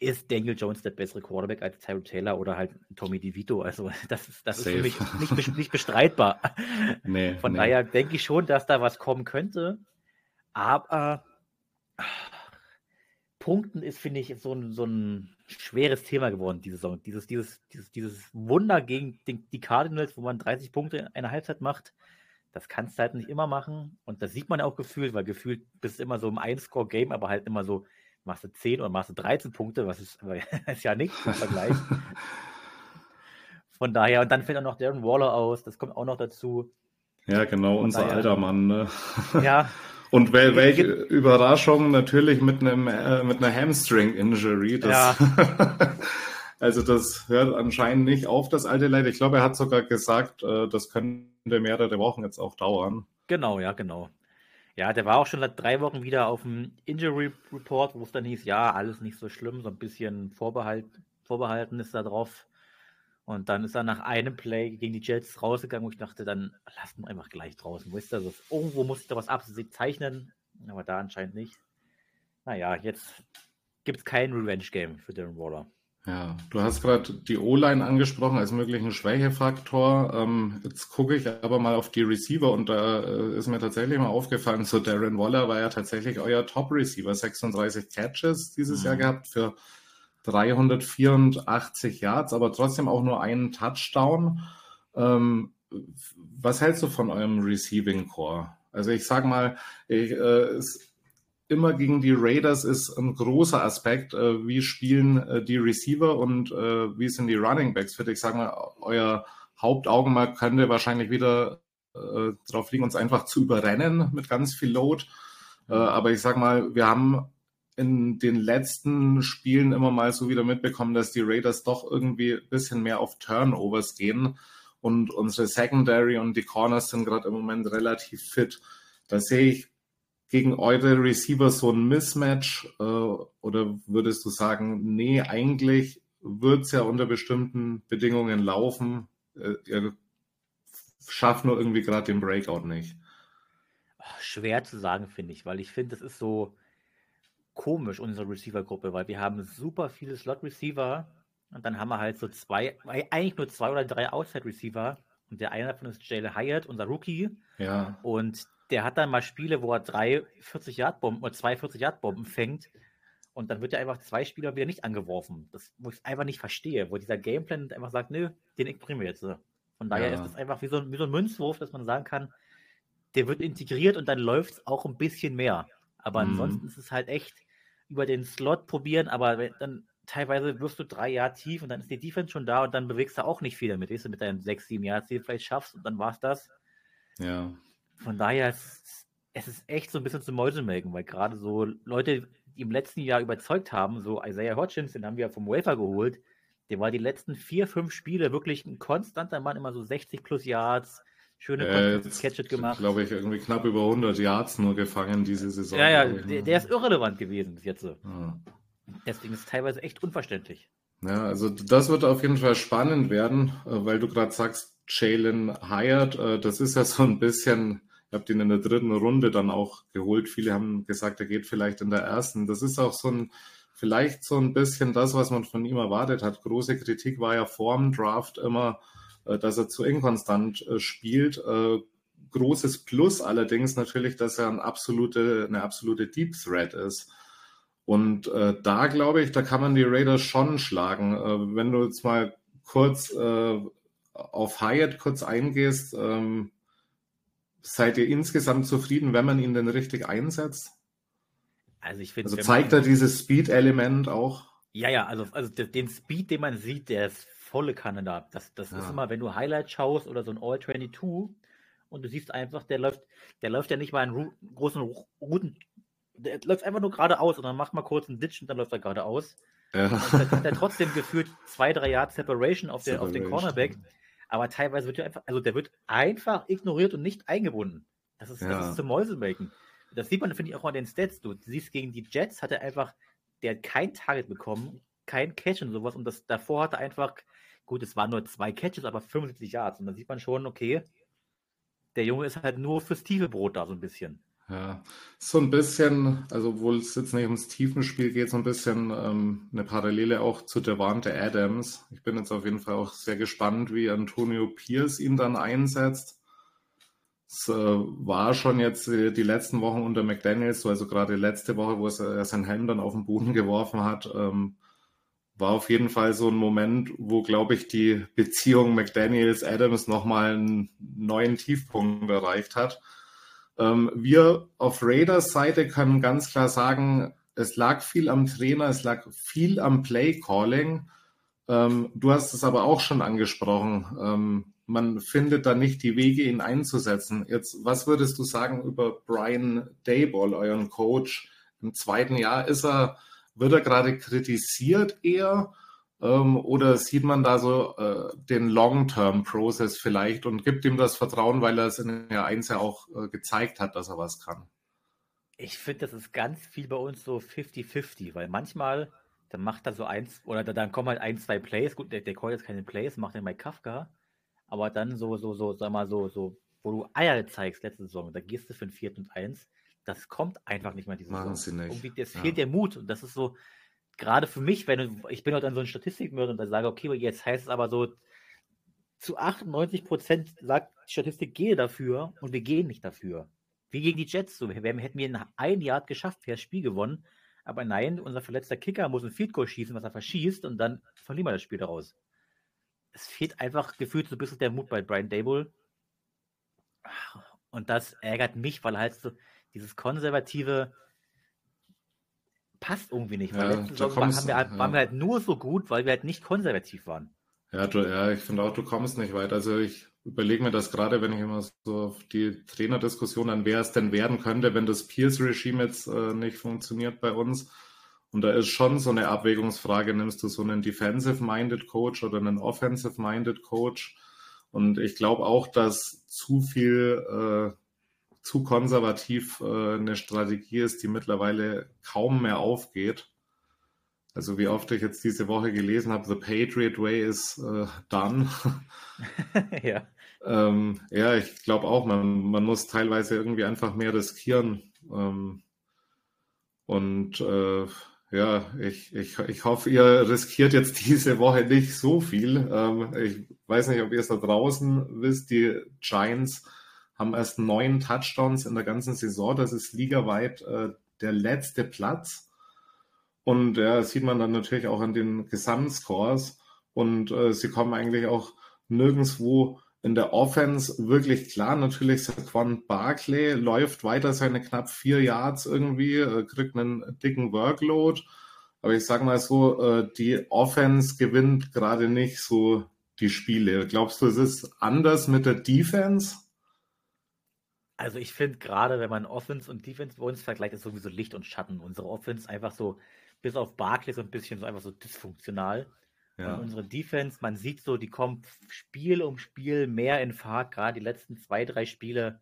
[SPEAKER 4] ist Daniel Jones der bessere Quarterback als Tyrell Taylor oder halt Tommy DeVito. Also das ist, das ist für mich nicht, nicht bestreitbar. Nee, Von nee. daher denke ich schon, dass da was kommen könnte. Aber Punkten ist, finde ich, so ein, so ein schweres Thema geworden, diese Saison. Dieses, dieses, dieses, dieses Wunder gegen die, die Cardinals, wo man 30 Punkte in einer Halbzeit macht, das kannst du halt nicht immer machen. Und das sieht man auch gefühlt, weil gefühlt bist du immer so im Einscore-Game, aber halt immer so machst du 10 oder machst du 13 Punkte, was ist, ist ja nichts im Vergleich. Von daher, und dann fällt auch noch Darren Waller aus, das kommt auch noch dazu.
[SPEAKER 2] Ja, genau, Von unser daher, alter Mann. Ne?
[SPEAKER 4] Ja.
[SPEAKER 2] Und wel, welche Überraschung natürlich mit einem äh, mit einer Hamstring Injury. ja. Also das hört anscheinend nicht auf, das alte Leid. Ich glaube, er hat sogar gesagt, äh, das könnte mehrere Wochen jetzt auch dauern.
[SPEAKER 4] Genau, ja, genau. Ja, der war auch schon seit drei Wochen wieder auf dem Injury Report, wo es dann hieß, ja, alles nicht so schlimm, so ein bisschen Vorbehalt, vorbehalten ist da drauf. Und dann ist er nach einem Play gegen die Jets rausgegangen, wo ich dachte, dann lass ihn einfach gleich draußen. Wo ist das? Irgendwo muss ich da was zeichnen, aber da anscheinend nicht. Naja, jetzt gibt es kein Revenge-Game für Darren Waller.
[SPEAKER 2] Ja, du hast gerade die O-Line angesprochen als möglichen Schwächefaktor. Ähm, jetzt gucke ich aber mal auf die Receiver und da äh, ist mir tatsächlich mal aufgefallen, so Darren Waller war ja tatsächlich euer Top-Receiver, 36 Catches dieses mhm. Jahr gehabt für 384 Yards, aber trotzdem auch nur einen Touchdown. Ähm, was hältst du von eurem Receiving Core? Also ich sag mal, ich, äh, es immer gegen die Raiders ist ein großer Aspekt. Äh, wie spielen äh, die Receiver und äh, wie sind die Running Backs fit? Ich sage mal, euer Hauptaugenmerk könnte wahrscheinlich wieder äh, darauf liegen, uns einfach zu überrennen mit ganz viel Load. Aber ich sage mal, wir haben in den letzten Spielen immer mal so wieder mitbekommen, dass die Raiders doch irgendwie ein bisschen mehr auf Turnovers gehen. Und unsere Secondary und die Corners sind gerade im Moment relativ fit. Da sehe ich gegen eure Receiver so ein Mismatch? Äh, oder würdest du sagen, nee, eigentlich wird es ja unter bestimmten Bedingungen laufen? Äh, ihr schafft nur irgendwie gerade den Breakout nicht.
[SPEAKER 4] Schwer zu sagen, finde ich, weil ich finde, das ist so komisch, unsere Receiver-Gruppe, weil wir haben super viele Slot-Receiver und dann haben wir halt so zwei, eigentlich nur zwei oder drei Outside-Receiver und der eine davon ist Jalen Hyatt, unser Rookie.
[SPEAKER 2] Ja.
[SPEAKER 4] Und der hat dann mal Spiele, wo er drei 40-Yard-Bomben oder zwei 40-Yard-Bomben fängt und dann wird er einfach zwei Spieler wieder nicht angeworfen. Das, wo ich einfach nicht verstehe, wo dieser Gameplan einfach sagt, nö, den ignorieren wir jetzt. Von daher ja. ist es einfach wie so, wie so ein Münzwurf, dass man sagen kann, der wird integriert und dann läuft es auch ein bisschen mehr. Aber mhm. ansonsten ist es halt echt über den Slot probieren, aber dann teilweise wirst du drei Jahre tief und dann ist die Defense schon da und dann bewegst du auch nicht viel damit. Weißt du, mit deinen sechs, sieben Jahren Ziel vielleicht schaffst und dann war es das.
[SPEAKER 2] Ja.
[SPEAKER 4] Von daher, es, es ist echt so ein bisschen zum Mäusemelken, weil gerade so Leute, die im letzten Jahr überzeugt haben, so Isaiah Hodgins, den haben wir vom Wafer geholt, der war die letzten vier, fünf Spiele wirklich ein konstanter Mann, immer so 60 plus Yards, schöne
[SPEAKER 2] äh, Catches gemacht. glaube ich, irgendwie knapp über 100 Yards nur gefangen diese Saison.
[SPEAKER 4] Ja, ja, der, ne? der, ist irrelevant gewesen bis jetzt. Ja. Deswegen ist es teilweise echt unverständlich.
[SPEAKER 2] Ja, also das wird auf jeden Fall spannend werden, äh, weil du gerade sagst, Jalen Hyatt, äh, das ist ja so ein bisschen, ihr habt ihn in der dritten Runde dann auch geholt. Viele haben gesagt, er geht vielleicht in der ersten. Das ist auch so ein, vielleicht so ein bisschen das, was man von ihm erwartet hat. Große Kritik war ja vor dem Draft immer, äh, dass er zu inkonstant spielt. Großes Plus allerdings natürlich, dass er ein absolute, eine absolute Deep Threat ist. Und äh, da glaube ich, da kann man die Raiders schon schlagen. Äh, wenn du jetzt mal kurz äh, auf Hyatt kurz eingehst, ähm, seid ihr insgesamt zufrieden, wenn man ihn denn richtig einsetzt?
[SPEAKER 4] Also ich finde,
[SPEAKER 2] also zeigt er dieses Speed-Element auch?
[SPEAKER 4] Ja, ja, also, also den Speed, den man sieht, der ist volle Kanne da. Das, das ja. ist immer, wenn du Highlight schaust oder so ein All-22 und du siehst einfach, der läuft, der läuft ja nicht mal einen großen Routen, der läuft einfach nur geradeaus und dann macht mal kurz einen Ditch und dann läuft er geradeaus. Ja. Und dann hat er trotzdem gefühlt zwei, drei Jahre Separation auf, den, auf den Cornerback. Aber teilweise wird er einfach, also der wird einfach ignoriert und nicht eingebunden. Das ist, ja. das ist zum Mäusemelken. Das sieht man, finde ich, auch an den Stats. Du siehst, gegen die Jets hat er einfach, der hat kein Target bekommen, kein Catch und sowas. Und das davor hat er einfach, gut, es waren nur zwei Catches, aber 75 Yards. Und dann sieht man schon, okay, der Junge ist halt nur fürs tiefe Brot da so ein bisschen.
[SPEAKER 2] Ja, so ein bisschen, also obwohl es jetzt nicht ums Tiefenspiel geht, so ein bisschen ähm, eine Parallele auch zu Devante Adams. Ich bin jetzt auf jeden Fall auch sehr gespannt, wie Antonio Pierce ihn dann einsetzt. Es äh, war schon jetzt äh, die letzten Wochen unter McDaniels, so also gerade letzte Woche, wo er sein Helm dann auf den Boden geworfen hat, ähm, war auf jeden Fall so ein Moment, wo, glaube ich, die Beziehung McDaniels-Adams nochmal einen neuen Tiefpunkt erreicht hat ähm, wir auf Raiders Seite können ganz klar sagen, es lag viel am Trainer, es lag viel am Play Calling. Ähm, du hast es aber auch schon angesprochen. Ähm, man findet da nicht die Wege, ihn einzusetzen. Jetzt, was würdest du sagen über Brian Dayball, euren Coach? Im zweiten Jahr ist er, wird er gerade kritisiert eher? Ähm, oder sieht man da so äh, den Long-Term-Process vielleicht und gibt ihm das Vertrauen, weil er es in der 1 ja auch äh, gezeigt hat, dass er was kann?
[SPEAKER 4] Ich finde, das ist ganz viel bei uns so 50-50, weil manchmal, dann macht er so eins, oder dann kommen halt ein, zwei Plays, gut, der, der callt jetzt keine Plays, macht den bei Kafka, aber dann so, so, so, sag mal, so, so, wo du Eier zeigst letzte Saison, da gehst du für ein 4 und 1, das kommt einfach nicht mehr diese
[SPEAKER 2] Machen Saison. Sie nicht.
[SPEAKER 4] Irgendwie, es ja. fehlt der Mut und das ist so, gerade für mich, wenn ich bin halt dann so ein Statistikmörder und dann sage, okay, jetzt heißt es aber so, zu 98 Prozent sagt die Statistik, gehe dafür und wir gehen nicht dafür. Wie gegen die Jets. So, wir hätten wir in ein Jahr geschafft, per Spiel gewonnen. Aber nein, unser verletzter Kicker muss ein Goal schießen, was er verschießt und dann verlieren wir das Spiel daraus. Es fehlt einfach gefühlt so ein bisschen der Mut bei Brian Dable. Und das ärgert mich, weil halt so dieses konservative, passt irgendwie nicht. Weil ja, letzte Saison kommst, wir halt, ja. waren wir halt nur so gut, weil wir halt nicht konservativ waren.
[SPEAKER 2] Ja, du, ja ich finde auch, du kommst nicht weit. Also ich überlege mir das gerade, wenn ich immer so auf die Trainerdiskussion an, wer es denn werden könnte, wenn das Peers-Regime jetzt äh, nicht funktioniert bei uns. Und da ist schon so eine Abwägungsfrage, nimmst du so einen Defensive-Minded Coach oder einen Offensive-Minded Coach? Und ich glaube auch, dass zu viel äh, zu konservativ äh, eine Strategie ist, die mittlerweile kaum mehr aufgeht. Also wie oft ich jetzt diese Woche gelesen habe, The Patriot Way is äh, done. ja. ähm, ja, ich glaube auch, man, man muss teilweise irgendwie einfach mehr riskieren. Ähm, und äh, ja, ich, ich, ich hoffe, ihr riskiert jetzt diese Woche nicht so viel. Ähm, ich weiß nicht, ob ihr es da draußen wisst, die Giants haben erst neun Touchdowns in der ganzen Saison. Das ist ligaweit äh, der letzte Platz. Und ja, sieht man dann natürlich auch an den Gesamtscores. Und äh, sie kommen eigentlich auch nirgendwo in der Offense wirklich klar. Natürlich Saquon Barclay läuft weiter seine knapp vier Yards irgendwie, äh, kriegt einen dicken Workload. Aber ich sage mal so, äh, die Offense gewinnt gerade nicht so die Spiele. Glaubst du, es ist anders mit der Defense?
[SPEAKER 4] Also ich finde gerade, wenn man Offense und Defense bei uns vergleicht, ist sowieso Licht und Schatten. Unsere Offense einfach so, bis auf Barclay so ein bisschen so einfach so dysfunktional. Ja. Und unsere Defense, man sieht so, die kommt Spiel um Spiel mehr in Fahrt. Gerade die letzten zwei, drei Spiele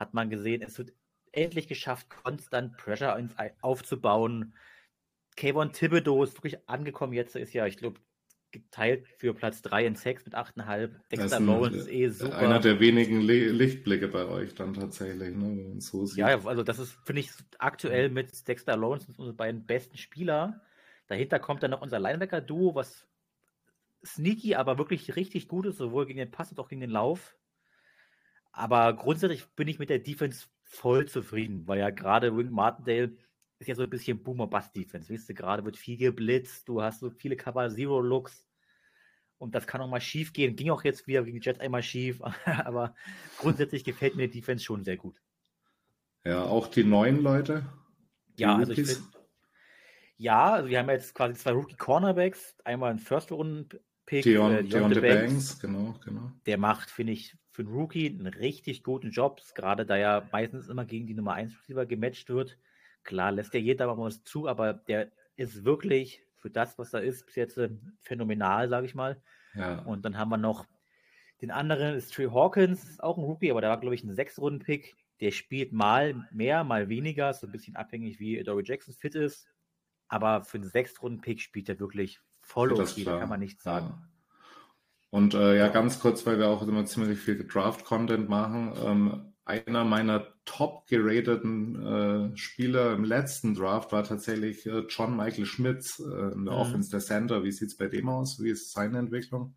[SPEAKER 4] hat man gesehen, es wird endlich geschafft, konstant Pressure aufzubauen. Kayvon Thibodeau ist wirklich angekommen jetzt, ist ja, ich glaube, geteilt für Platz 3 in Sex mit 8,5. Dexter Lawrence ist eh super.
[SPEAKER 2] Einer der wenigen Lichtblicke bei euch dann tatsächlich, ne,
[SPEAKER 4] so Ja, also das ist, finde ich, aktuell mit Dexter Lawrence unsere beiden besten Spieler. Dahinter kommt dann noch unser Linebacker-Duo, was sneaky, aber wirklich richtig gut ist, sowohl gegen den Pass als auch gegen den Lauf. Aber grundsätzlich bin ich mit der Defense voll zufrieden, weil ja gerade Wing Martindale ist ja so ein bisschen Boomer-Bust-Defense. Weißt du, gerade wird viel geblitzt, du hast so viele Cover-Zero-Looks und das kann auch mal schief gehen. Ging auch jetzt wieder gegen die Jets einmal schief, aber grundsätzlich gefällt mir die Defense schon sehr gut.
[SPEAKER 2] Ja, auch die neuen Leute?
[SPEAKER 4] Die ja, also ich finde, ja, also wir haben jetzt quasi zwei Rookie-Cornerbacks, einmal einen First-Runden-Pick,
[SPEAKER 2] Deon, äh, Deontay Banks, Banks, genau, genau.
[SPEAKER 4] Der macht, finde ich, für einen Rookie einen richtig guten Job, gerade da er meistens immer gegen die Nummer 1 Receiver gematcht wird. Klar, lässt ja jeder mal was zu, aber der ist wirklich für das, was da ist, bis jetzt äh, phänomenal, sage ich mal. Ja. Und dann haben wir noch den anderen, ist Trey Hawkins, ist auch ein Rookie, aber der war, glaube ich, ein Sechs-Runden-Pick. Der spielt mal mehr, mal weniger, so ein bisschen abhängig, wie Dory Jackson fit ist. Aber für einen Sechs-Runden-Pick spielt er wirklich voll okay, da kann man nichts sagen. Ja.
[SPEAKER 2] Und äh, ja, ganz kurz, weil wir auch immer ziemlich viel Draft-Content machen. Ähm, einer meiner top gerateten äh, Spieler im letzten Draft war tatsächlich äh, John Michael Schmitz äh, in der mhm. Offense der Center. Wie sieht es bei dem aus? Wie ist seine Entwicklung?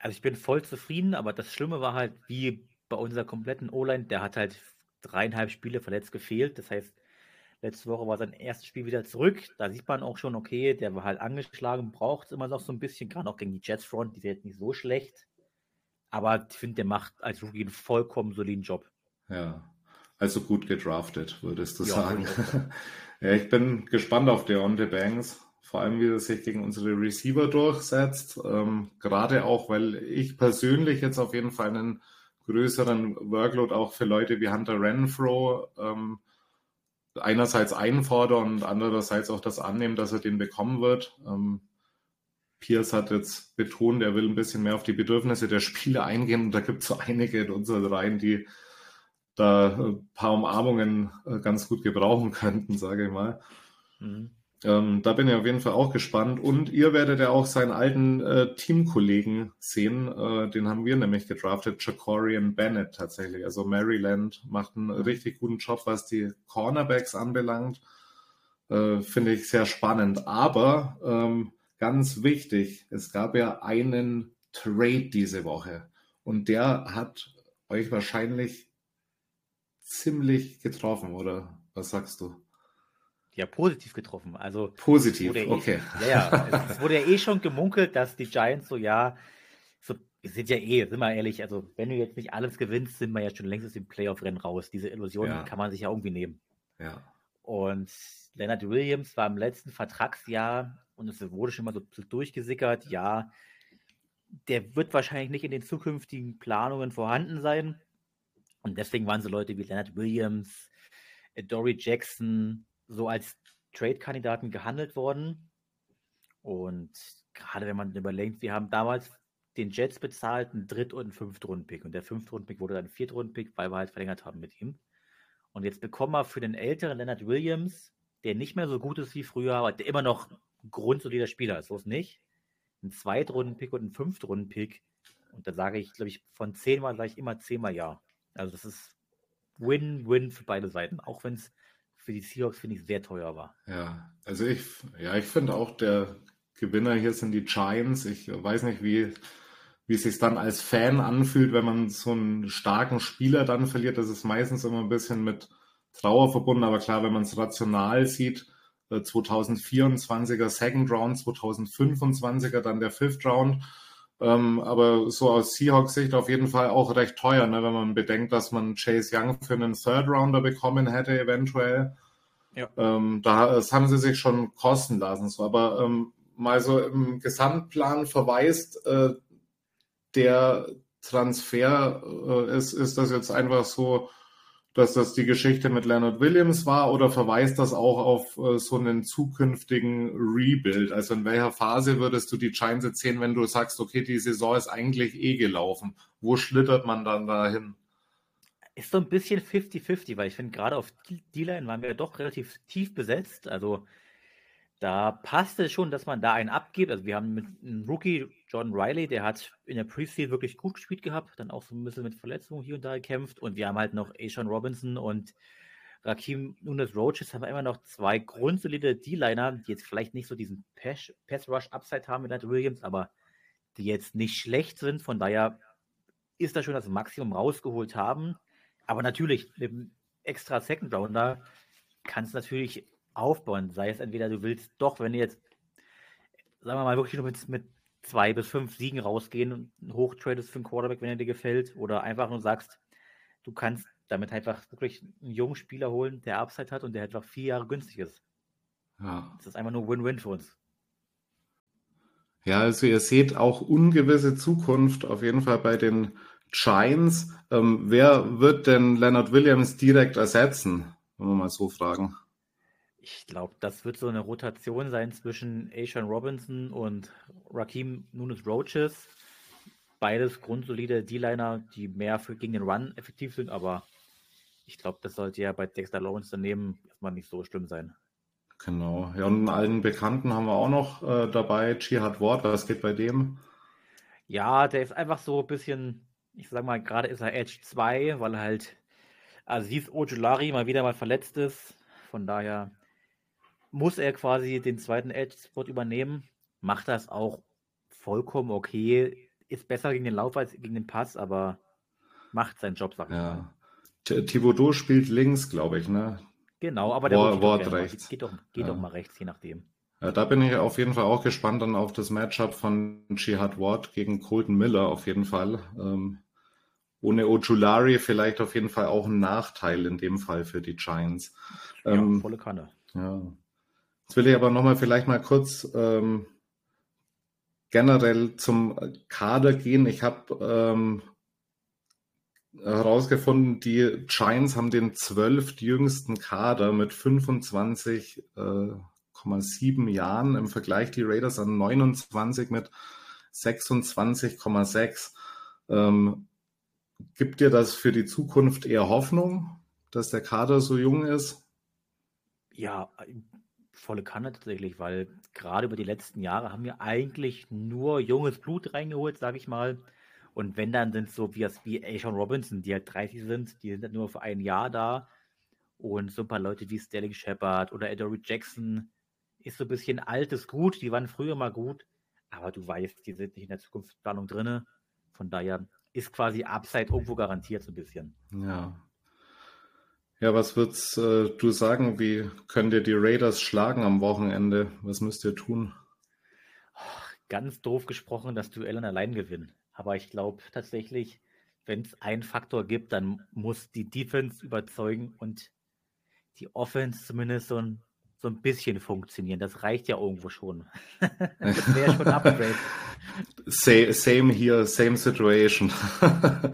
[SPEAKER 4] Also ich bin voll zufrieden, aber das Schlimme war halt, wie bei unserer kompletten O-Line, der hat halt dreieinhalb Spiele verletzt gefehlt. Das heißt, letzte Woche war sein erstes Spiel wieder zurück. Da sieht man auch schon, okay, der war halt angeschlagen, braucht es immer noch so ein bisschen, gerade auch gegen die Jets Front, die ist jetzt nicht so schlecht. Aber ich finde, der macht als Rookie einen vollkommen soliden Job.
[SPEAKER 2] Ja, also gut gedraftet, würdest du ja, sagen. ja, ich bin gespannt auf Deontay Banks, vor allem wie er sich gegen unsere Receiver durchsetzt. Ähm, gerade auch, weil ich persönlich jetzt auf jeden Fall einen größeren Workload auch für Leute wie Hunter Renfro ähm, einerseits einfordern und andererseits auch das annehmen, dass er den bekommen wird. Ähm, Pierce hat jetzt betont, er will ein bisschen mehr auf die Bedürfnisse der Spieler eingehen und da gibt es so einige in unseren Reihen, die da ein paar Umarmungen äh, ganz gut gebrauchen könnten, sage ich mal. Mhm. Ähm, da bin ich auf jeden Fall auch gespannt. Und ihr werdet ja auch seinen alten äh, Teamkollegen sehen. Äh, den haben wir nämlich gedraftet, Jacorian Bennett tatsächlich. Also Maryland macht einen richtig guten Job, was die Cornerbacks anbelangt. Äh, Finde ich sehr spannend. Aber ähm, ganz wichtig, es gab ja einen Trade diese Woche. Und der hat euch wahrscheinlich ziemlich getroffen, oder was sagst du?
[SPEAKER 4] Ja, positiv getroffen. Also
[SPEAKER 2] positiv, eh okay.
[SPEAKER 4] Eh, ja, ja. es, wurde ja eh schon gemunkelt, dass die Giants so, ja, so, wir sind ja eh, sind wir ehrlich, also wenn du jetzt nicht alles gewinnst, sind wir ja schon längst aus dem Playoff-Rennen raus. Diese Illusion ja. kann man sich ja irgendwie nehmen.
[SPEAKER 2] Ja.
[SPEAKER 4] Und Leonard Williams war im letzten Vertragsjahr und es wurde schon mal so durchgesickert, ja, der wird wahrscheinlich nicht in den zukünftigen Planungen vorhanden sein. Und deswegen waren so Leute wie Leonard Williams, äh, Dory Jackson so als Trade-Kandidaten gehandelt worden. Und gerade wenn man überlegt, wir haben damals den Jets bezahlt, einen Dritt- und einen Fünftrunden-Pick. Und der Fünftrunden-Pick wurde dann ein Viertrunden-Pick, weil wir halt verlängert haben mit ihm. Und jetzt bekommen wir für den älteren Leonard Williams, der nicht mehr so gut ist wie früher, aber der immer noch grundsolider Spieler ist, so ist nicht, einen Zweitrunden-Pick und einen Fünftrunden-Pick. Und da sage ich, glaube ich, von zehnmal sage ich immer zehnmal ja. Also das ist Win-Win für beide Seiten, auch wenn es für die Seahawks, finde ich, sehr teuer war.
[SPEAKER 2] Ja, also ich, ja, ich finde auch, der Gewinner hier sind die Giants. Ich weiß nicht, wie, wie es sich dann als Fan anfühlt, wenn man so einen starken Spieler dann verliert. Das ist meistens immer ein bisschen mit Trauer verbunden, aber klar, wenn man es rational sieht, 2024er äh, Second Round, 2025er dann der Fifth Round ähm, aber so aus Seahawks Sicht auf jeden Fall auch recht teuer, ne, wenn man bedenkt, dass man Chase Young für einen Third Rounder bekommen hätte, eventuell. Ja. Ähm, da, das haben sie sich schon kosten lassen. So. Aber ähm, mal so im Gesamtplan verweist äh, der Transfer, äh, ist, ist das jetzt einfach so dass das die Geschichte mit Leonard Williams war oder verweist das auch auf äh, so einen zukünftigen Rebuild? Also in welcher Phase würdest du die Giants jetzt sehen, wenn du sagst, okay, die Saison ist eigentlich eh gelaufen? Wo schlittert man dann dahin?
[SPEAKER 4] Ist so ein bisschen 50-50, weil ich finde, gerade auf D-Line waren wir doch relativ tief besetzt. Also da passt es schon, dass man da einen abgibt. Also wir haben mit einem Rookie, John Riley, der hat in der Preseason wirklich gut gespielt gehabt, dann auch so ein bisschen mit Verletzungen hier und da gekämpft. Und wir haben halt noch Ashawn Robinson und Rakim Nunes Roaches haben wir immer noch zwei grundsolide D-Liner, die jetzt vielleicht nicht so diesen Pass-Rush-Upside haben mit Leonard Williams, aber die jetzt nicht schlecht sind. Von daher ist da schon das Maximum rausgeholt haben. Aber natürlich, mit dem extra Second Rounder kann es natürlich aufbauen. Sei es entweder du willst doch, wenn du jetzt, sagen wir mal, wirklich nur mit, mit zwei bis fünf Siegen rausgehen und hochtradest für einen Quarterback, wenn er dir gefällt, oder einfach nur sagst, du kannst damit einfach wirklich einen jungen Spieler holen, der Upside hat und der einfach vier Jahre günstig ist. Ja. Das ist einfach nur Win-Win für uns.
[SPEAKER 2] Ja, also ihr seht auch ungewisse Zukunft auf jeden Fall bei den Giants. Ähm, wer wird denn Leonard Williams direkt ersetzen, wenn wir mal so fragen?
[SPEAKER 4] Ich glaube, das wird so eine Rotation sein zwischen Ashawn Robinson und Raheem Nunes Roaches. Beides grundsolide D-Liner, die mehr für gegen den Run effektiv sind, aber ich glaube, das sollte ja bei Dexter Lawrence daneben erstmal nicht so schlimm sein.
[SPEAKER 2] Genau. Ja, und allen Bekannten haben wir auch noch äh, dabei. Jihad Ward, was geht bei dem?
[SPEAKER 4] Ja, der ist einfach so ein bisschen, ich sag mal, gerade ist er Edge 2, weil halt Aziz Ojulari mal wieder mal verletzt ist. Von daher muss er quasi den zweiten Edge-Spot übernehmen. Macht das auch vollkommen okay. Ist besser gegen den Lauf als gegen den Pass, aber macht seinen Job, sag ich ja. mal.
[SPEAKER 2] Thibodeau spielt links, glaube ich, ne?
[SPEAKER 4] Genau, aber der
[SPEAKER 2] Wort, Wort rechts.
[SPEAKER 4] Geht doch, geht ja. doch mal rechts, je nachdem.
[SPEAKER 2] Ja, da bin ich auf jeden Fall auch gespannt dann auf das Matchup von Jihad Ward gegen Colton Miller auf jeden Fall. Ähm, ohne Ojulari vielleicht auf jeden Fall auch ein Nachteil in dem Fall für die Giants.
[SPEAKER 4] Ähm, ja, volle Kanne.
[SPEAKER 2] Ja. Jetzt will ich aber nochmal vielleicht mal kurz ähm, generell zum Kader gehen. Ich habe ähm, herausgefunden, die Giants haben den zwölf jüngsten Kader mit 25,7 äh, Jahren im Vergleich die Raiders an 29 mit 26,6. Ähm, gibt dir das für die Zukunft eher Hoffnung, dass der Kader so jung ist?
[SPEAKER 4] Ja, volle Kanne tatsächlich, weil gerade über die letzten Jahre haben wir eigentlich nur junges Blut reingeholt, sage ich mal. Und wenn dann sind so wie, wie Ashawn Robinson, die halt 30 sind, die sind halt nur für ein Jahr da. Und so ein paar Leute wie Sterling Shepard oder Edory Jackson ist so ein bisschen altes Gut. Die waren früher mal gut, aber du weißt, die sind nicht in der Zukunftsplanung drin. Von daher ist quasi Upside irgendwo garantiert so ein bisschen.
[SPEAKER 2] Ja, ja, was würdest äh, du sagen? Wie könnt ihr die Raiders schlagen am Wochenende? Was müsst ihr tun?
[SPEAKER 4] Ganz doof gesprochen, das Duell allein gewinnen. Aber ich glaube tatsächlich, wenn es einen Faktor gibt, dann muss die Defense überzeugen und die Offense zumindest so ein, so ein bisschen funktionieren. Das reicht ja irgendwo schon. das wäre schon ein Upgrade.
[SPEAKER 2] Same, same here, same situation.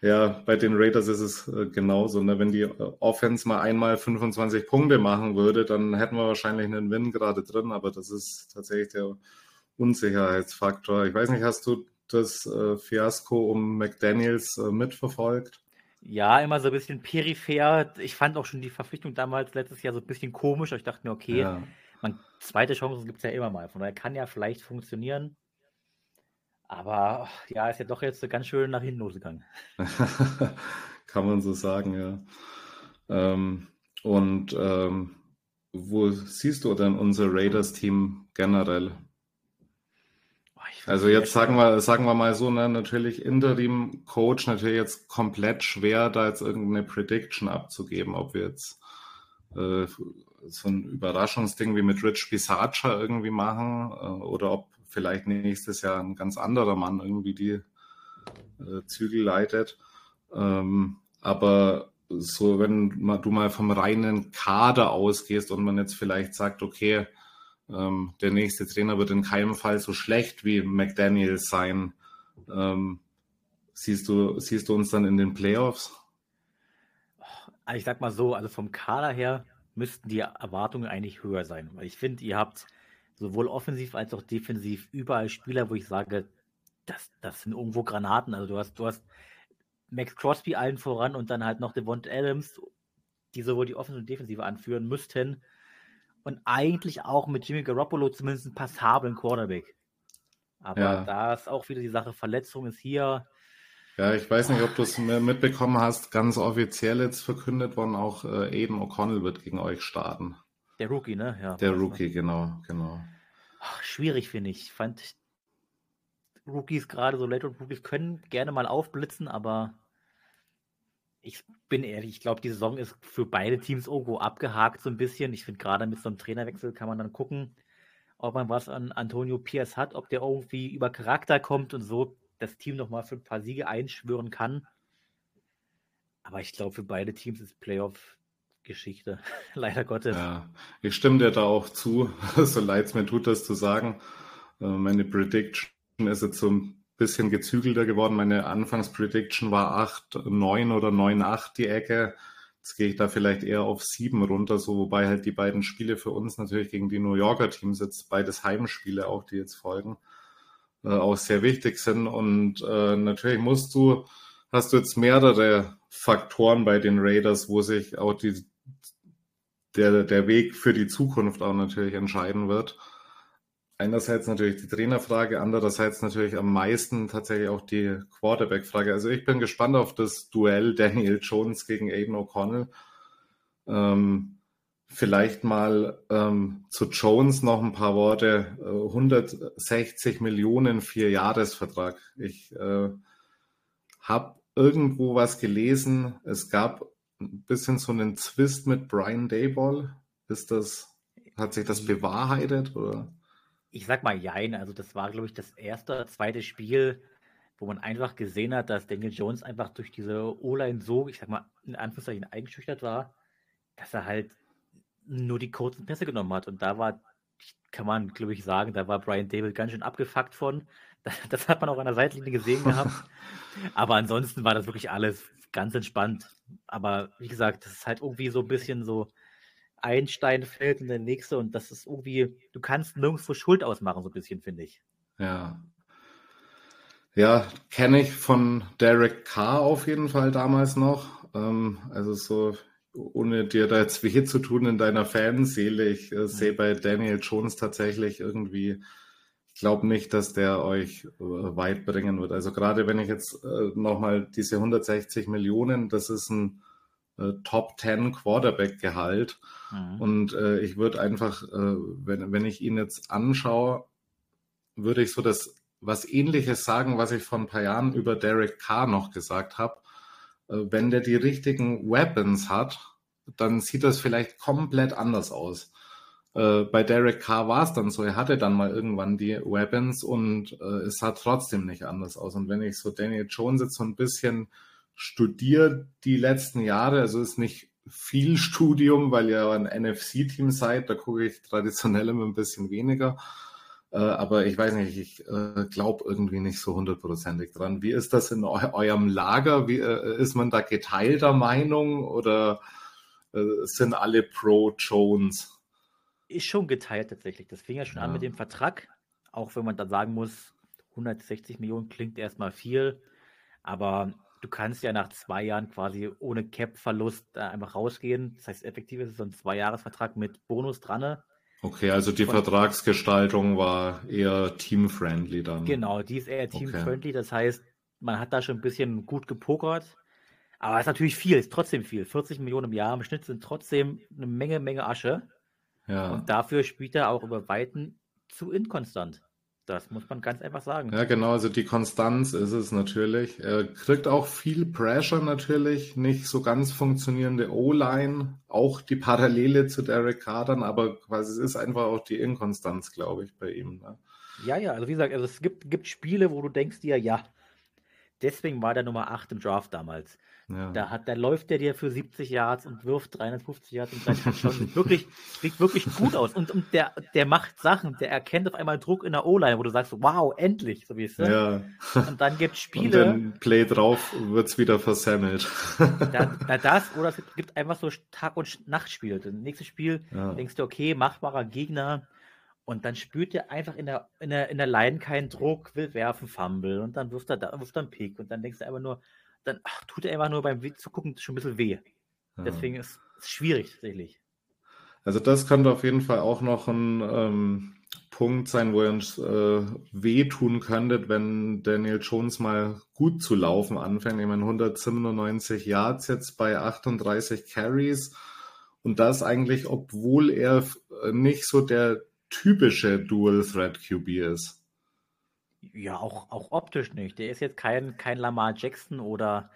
[SPEAKER 2] Ja, bei den Raiders ist es äh, genauso. Ne? Wenn die äh, Offense mal einmal 25 Punkte machen würde, dann hätten wir wahrscheinlich einen Win gerade drin, aber das ist tatsächlich der Unsicherheitsfaktor. Ich weiß nicht, hast du das äh, Fiasko um McDaniels äh, mitverfolgt?
[SPEAKER 4] Ja, immer so ein bisschen peripher. Ich fand auch schon die Verpflichtung damals letztes Jahr so ein bisschen komisch. Ich dachte mir, okay, ja. man, zweite Chancen gibt es ja immer mal. Von daher kann ja vielleicht funktionieren. Aber ja, ist ja doch jetzt ganz schön nach hinten losgegangen.
[SPEAKER 2] Kann man so sagen, ja. Ähm, und ähm, wo siehst du denn unser Raiders-Team generell? Also jetzt sagen wir, sagen wir mal so, ne, natürlich Interim-Coach natürlich jetzt komplett schwer, da jetzt irgendeine Prediction abzugeben, ob wir jetzt äh, so ein Überraschungsding wie mit Rich Bisaccia irgendwie machen äh, oder ob vielleicht nächstes Jahr ein ganz anderer Mann irgendwie die äh, Zügel leitet. Ähm, aber so, wenn man, du mal vom reinen Kader ausgehst und man jetzt vielleicht sagt, okay, ähm, der nächste Trainer wird in keinem Fall so schlecht wie McDaniel sein, ähm, siehst, du, siehst du uns dann in den Playoffs?
[SPEAKER 4] Also ich sag mal so, also vom Kader her müssten die Erwartungen eigentlich höher sein. Weil ich finde, ihr habt sowohl offensiv als auch defensiv überall Spieler, wo ich sage, das, das sind irgendwo Granaten. Also du hast, du hast Max Crosby allen voran und dann halt noch Devont Adams, die sowohl die Offensive und Defensive anführen müssten. Und eigentlich auch mit Jimmy Garoppolo zumindest einen passablen Quarterback. Aber ja. da ist auch wieder die Sache, Verletzung ist hier.
[SPEAKER 2] Ja, ich weiß nicht, ob du es mitbekommen hast, ganz offiziell jetzt verkündet worden, auch äh, Aiden O'Connell wird gegen euch starten.
[SPEAKER 4] Der Rookie, ne?
[SPEAKER 2] Ja, der Rookie, genau, genau.
[SPEAKER 4] Ach, schwierig, finde ich. Ich fand Rookies, gerade so Late Rookies, können gerne mal aufblitzen, aber ich bin ehrlich, ich glaube, die Saison ist für beide Teams irgendwo abgehakt so ein bisschen. Ich finde, gerade mit so einem Trainerwechsel kann man dann gucken, ob man was an Antonio Pierce hat, ob der irgendwie über Charakter kommt und so das Team nochmal für ein paar Siege einschwören kann. Aber ich glaube, für beide Teams ist Playoff Geschichte, leider Gottes.
[SPEAKER 2] Ja, ich stimme dir da auch zu, so leid es mir tut, das zu sagen. Äh, meine Prediction ist jetzt so ein bisschen gezügelter geworden. Meine Anfangsprediction war 8, 9 oder 9, 8 die Ecke. Jetzt gehe ich da vielleicht eher auf 7 runter, so wobei halt die beiden Spiele für uns natürlich gegen die New Yorker Teams jetzt beides Heimspiele auch, die jetzt folgen, äh, auch sehr wichtig sind. Und äh, natürlich musst du, hast du jetzt mehrere Faktoren bei den Raiders, wo sich auch die der, der Weg für die Zukunft auch natürlich entscheiden wird. Einerseits natürlich die Trainerfrage, andererseits natürlich am meisten tatsächlich auch die Quarterback-Frage. Also ich bin gespannt auf das Duell Daniel Jones gegen Aiden O'Connell. Ähm, vielleicht mal ähm, zu Jones noch ein paar Worte. 160 Millionen Vierjahresvertrag. Ich äh, habe irgendwo was gelesen. Es gab ein bisschen so einen Zwist mit Brian Dayball. Ist das, hat sich das bewahrheitet oder?
[SPEAKER 4] Ich sag mal jein. Also das war, glaube ich, das erste, zweite Spiel, wo man einfach gesehen hat, dass Daniel Jones einfach durch diese O-Line so, ich sag mal, in Anführungszeichen eingeschüchtert war, dass er halt nur die kurzen Pässe genommen hat. Und da war, kann man, glaube ich, sagen, da war Brian Dable ganz schön abgefuckt von. Das, das hat man auch an der Seitlinie gesehen gehabt. Aber ansonsten war das wirklich alles ganz entspannt. Aber wie gesagt, das ist halt irgendwie so ein bisschen so ein Stein fällt in der nächste und das ist irgendwie, du kannst nirgendwo Schuld ausmachen, so ein bisschen, finde ich.
[SPEAKER 2] Ja. Ja, kenne ich von Derek Carr auf jeden Fall damals noch. Ähm, also so, ohne dir da jetzt weh zu tun in deiner Fanseele, ich äh, sehe bei Daniel Jones tatsächlich irgendwie ich glaube nicht, dass der euch äh, weit bringen wird. Also gerade wenn ich jetzt äh, nochmal diese 160 Millionen, das ist ein äh, Top 10 Quarterback-Gehalt. Mhm. Und äh, ich würde einfach, äh, wenn, wenn ich ihn jetzt anschaue, würde ich so das was ähnliches sagen, was ich vor ein paar Jahren über Derek Carr noch gesagt habe. Äh, wenn der die richtigen Weapons hat, dann sieht das vielleicht komplett anders aus. Äh, bei Derek Carr war es dann so, er hatte dann mal irgendwann die Weapons und äh, es sah trotzdem nicht anders aus. Und wenn ich so Daniel Jones jetzt so ein bisschen studiere die letzten Jahre, also ist nicht viel Studium, weil ihr ein NFC-Team seid, da gucke ich traditionell immer ein bisschen weniger. Äh, aber ich weiß nicht, ich äh, glaube irgendwie nicht so hundertprozentig dran. Wie ist das in eu eurem Lager? Wie, äh, ist man da geteilter Meinung oder sind alle pro Jones?
[SPEAKER 4] Ist schon geteilt tatsächlich. Das fing ja schon ja. an mit dem Vertrag, auch wenn man dann sagen muss, 160 Millionen klingt erstmal viel, aber du kannst ja nach zwei Jahren quasi ohne Cap-Verlust einfach rausgehen. Das heißt, effektiv ist es so ein Zwei-Jahres-Vertrag mit Bonus dran. Ne?
[SPEAKER 2] Okay, also die Von, Vertragsgestaltung war eher team-friendly dann.
[SPEAKER 4] Genau, die ist eher team-friendly. Okay. Das heißt, man hat da schon ein bisschen gut gepokert. Aber es ist natürlich viel, ist trotzdem viel. 40 Millionen im Jahr im Schnitt sind trotzdem eine Menge, Menge Asche. Ja. Und dafür spielt er auch über Weiten zu inkonstant. Das muss man ganz einfach sagen.
[SPEAKER 2] Ja, genau, also die Konstanz ist es natürlich. Er kriegt auch viel Pressure natürlich, nicht so ganz funktionierende O-Line, auch die Parallele zu Derek Carter, aber quasi es ist einfach auch die Inkonstanz, glaube ich, bei ihm. Ne?
[SPEAKER 4] Ja, ja, also wie gesagt, also es gibt, gibt Spiele, wo du denkst dir, ja, deswegen war der Nummer 8 im Draft damals.
[SPEAKER 2] Ja.
[SPEAKER 4] Da, hat, da läuft der dir für 70 Yards und wirft 350 Yards und drei Touchdowns. Sieht wirklich, sieht wirklich gut aus. Und, und der, der macht Sachen, der erkennt auf einmal Druck in der O-Line, wo du sagst, wow, endlich, so wie es
[SPEAKER 2] ja.
[SPEAKER 4] Und dann gibt es
[SPEAKER 2] Und
[SPEAKER 4] Spiele,
[SPEAKER 2] dann Play drauf wird's wieder versemmelt.
[SPEAKER 4] da, da das oder es gibt einfach so Tag- und Nachtspiele. Das nächste Spiel
[SPEAKER 2] Ja.
[SPEAKER 4] denkst du, okay, machbarer Gegner. Und dann spürt er einfach in der, in der, in der Line keinen Druck, will werfen, Fumble und dann wirft er da, wirft er einen Pick und dann denkst du einfach nur, dann ach, tut er einfach nur beim Zugucken schon ein bisschen weh.
[SPEAKER 2] Ja.
[SPEAKER 4] Deswegen ist es schwierig tatsächlich.
[SPEAKER 2] Also das könnte auf jeden Fall auch noch ein ähm, Punkt sein, wo ihr uns äh, wehtun könntet, wenn Daniel Jones mal gut zu laufen anfängt. Ich meine, 197 Yards jetzt bei 38 Carries. Und das eigentlich, obwohl er äh, nicht so der typische Dual-Threat-QB ist.
[SPEAKER 4] Ja, auch, auch optisch nicht. Der ist jetzt kein, kein Lamar Jackson oder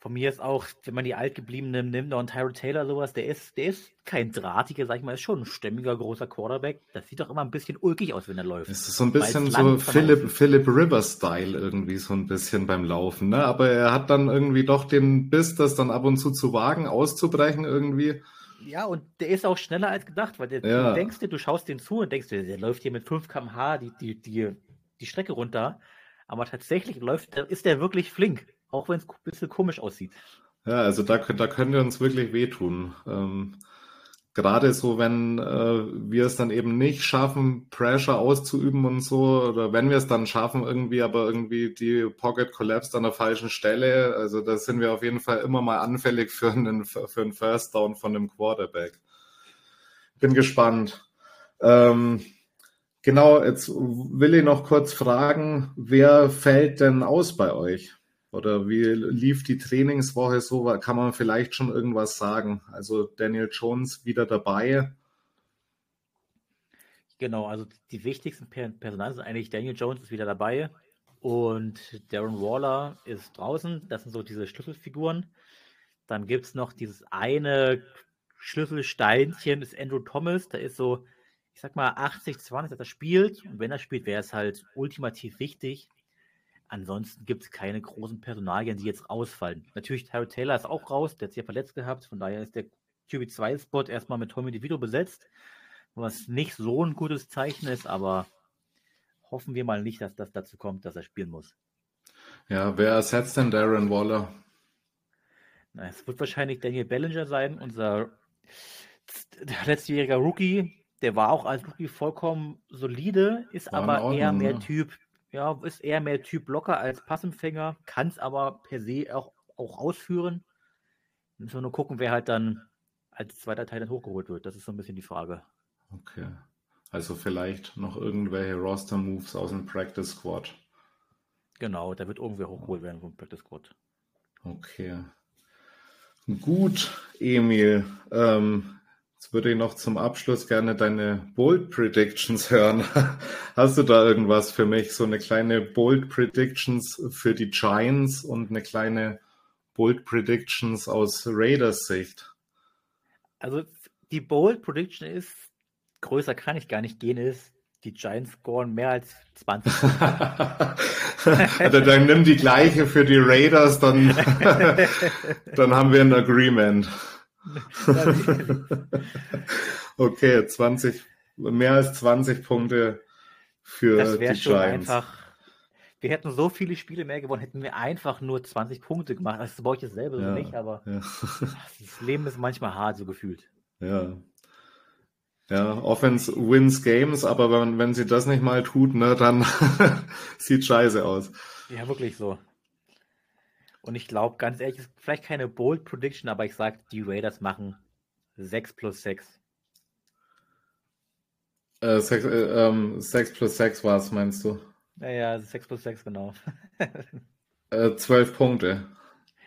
[SPEAKER 4] von mir ist auch, wenn man die altgebliebenen nimmt, und Tyrod Taylor sowas, der ist, der ist kein drahtiger, sag ich mal, ist schon ein stämmiger, großer Quarterback. Das sieht doch immer ein bisschen ulkig aus, wenn er läuft.
[SPEAKER 2] Es ist so ein bisschen so
[SPEAKER 4] langt von
[SPEAKER 2] Philip,
[SPEAKER 4] außen.
[SPEAKER 2] Philip Rivers-Style irgendwie so ein bisschen beim Laufen, ne? Aber er hat dann irgendwie doch den Biss, das dann ab und zu zu wagen, auszubrechen irgendwie.
[SPEAKER 4] Ja, und der ist auch schneller als gedacht, weil der,
[SPEAKER 2] Ja.
[SPEAKER 4] du denkst dir, du schaust den zu und denkst dir, der läuft hier mit 5 km/h die, die, die, die Strecke runter. Aber tatsächlich läuft, ist der wirklich flink, auch wenn es ein bisschen komisch aussieht.
[SPEAKER 2] Ja, also da, da können wir uns wirklich wehtun. Ähm, gerade so, wenn äh, wir es dann eben nicht schaffen, Pressure auszuüben und so, oder wenn wir es dann schaffen, irgendwie, aber irgendwie die Pocket collapsed an der falschen Stelle, also da sind wir auf jeden Fall immer mal anfällig für einen, für einen First Down von dem Quarterback. Bin gespannt. Ähm, genau, jetzt will ich noch kurz fragen, wer fällt denn aus bei euch? Oder wie lief die Trainingswoche so? Kann man vielleicht schon irgendwas sagen? Also Daniel Jones wieder dabei.
[SPEAKER 4] Genau, also die wichtigsten per Personal sind eigentlich Daniel Jones ist wieder dabei und Darren Waller ist draußen. Das sind so diese Schlüsselfiguren. Dann gibt es noch dieses eine Schlüsselsteinchen, ist Andrew Thomas. Da ist so, ich sag mal, 80-20, dass er spielt. Und wenn er spielt, wäre es halt ultimativ wichtig. Ansonsten gibt es keine großen Personalien, die jetzt ausfallen. Natürlich, Tyrod Taylor ist auch raus, der hat sich ja verletzt gehabt. Von daher ist der QB2-Spot erstmal mit Tommy DeVito besetzt was nicht so ein gutes Zeichen ist, aber hoffen wir mal nicht, dass das dazu kommt, dass er spielen muss.
[SPEAKER 2] Ja, wer ersetzt denn Darren Waller?
[SPEAKER 4] Na, Es wird wahrscheinlich Daniel Bellinger sein, unser letztjähriger Rookie. Der war auch als Rookie vollkommen solide, ist
[SPEAKER 2] War
[SPEAKER 4] aber eher
[SPEAKER 2] Ordnung,
[SPEAKER 4] mehr
[SPEAKER 2] ne?
[SPEAKER 4] Typ, ja, ist eher mehr Typ locker als Passempfänger, kann es aber per se auch, auch ausführen. Müssen wir nur gucken, wer halt dann als zweiter Teil dann hochgeholt wird. Das ist so ein bisschen die Frage.
[SPEAKER 2] Okay. Also vielleicht noch irgendwelche Roster-Moves aus dem Practice Squad.
[SPEAKER 4] Genau, da wird irgendwer hochgeholt werden vom Practice Squad.
[SPEAKER 2] Okay. Gut, Emil. Ähm, jetzt würde ich noch zum Abschluss gerne deine Bold Predictions hören. Hast du da irgendwas für mich? So eine kleine Bold Predictions für die Giants und eine kleine Bold Predictions aus Raiders Sicht.
[SPEAKER 4] Also die Bold Prediction ist, größer kann ich gar nicht gehen, ist, die Giants scoren mehr als 20.
[SPEAKER 2] also dann nimm die gleiche für die Raiders, dann, dann haben wir ein Agreement. okay, 20, mehr als 20 Punkte für
[SPEAKER 4] das
[SPEAKER 2] die
[SPEAKER 4] wäre schon
[SPEAKER 2] Giants.
[SPEAKER 4] einfach. Wir hätten so viele Spiele mehr gewonnen, hätten wir einfach nur 20 Punkte gemacht. Das brauche ich jetzt selber
[SPEAKER 2] Ja,
[SPEAKER 4] so nicht, aber
[SPEAKER 2] ja.
[SPEAKER 4] das Leben ist manchmal hart, so gefühlt.
[SPEAKER 2] Ja. Ja, Offense wins Games, aber wenn, wenn sie das nicht mal tut, ne, dann sieht scheiße aus.
[SPEAKER 4] Ja, wirklich so. Und ich glaube, ganz ehrlich, ist vielleicht keine Bold Prediction, aber ich sage, die Raiders machen 6 plus 6.
[SPEAKER 2] Äh, 6, äh, ähm, 6 plus 6 war es, meinst du?
[SPEAKER 4] Naja, 6 plus 6, genau.
[SPEAKER 2] Äh, 12 Punkte.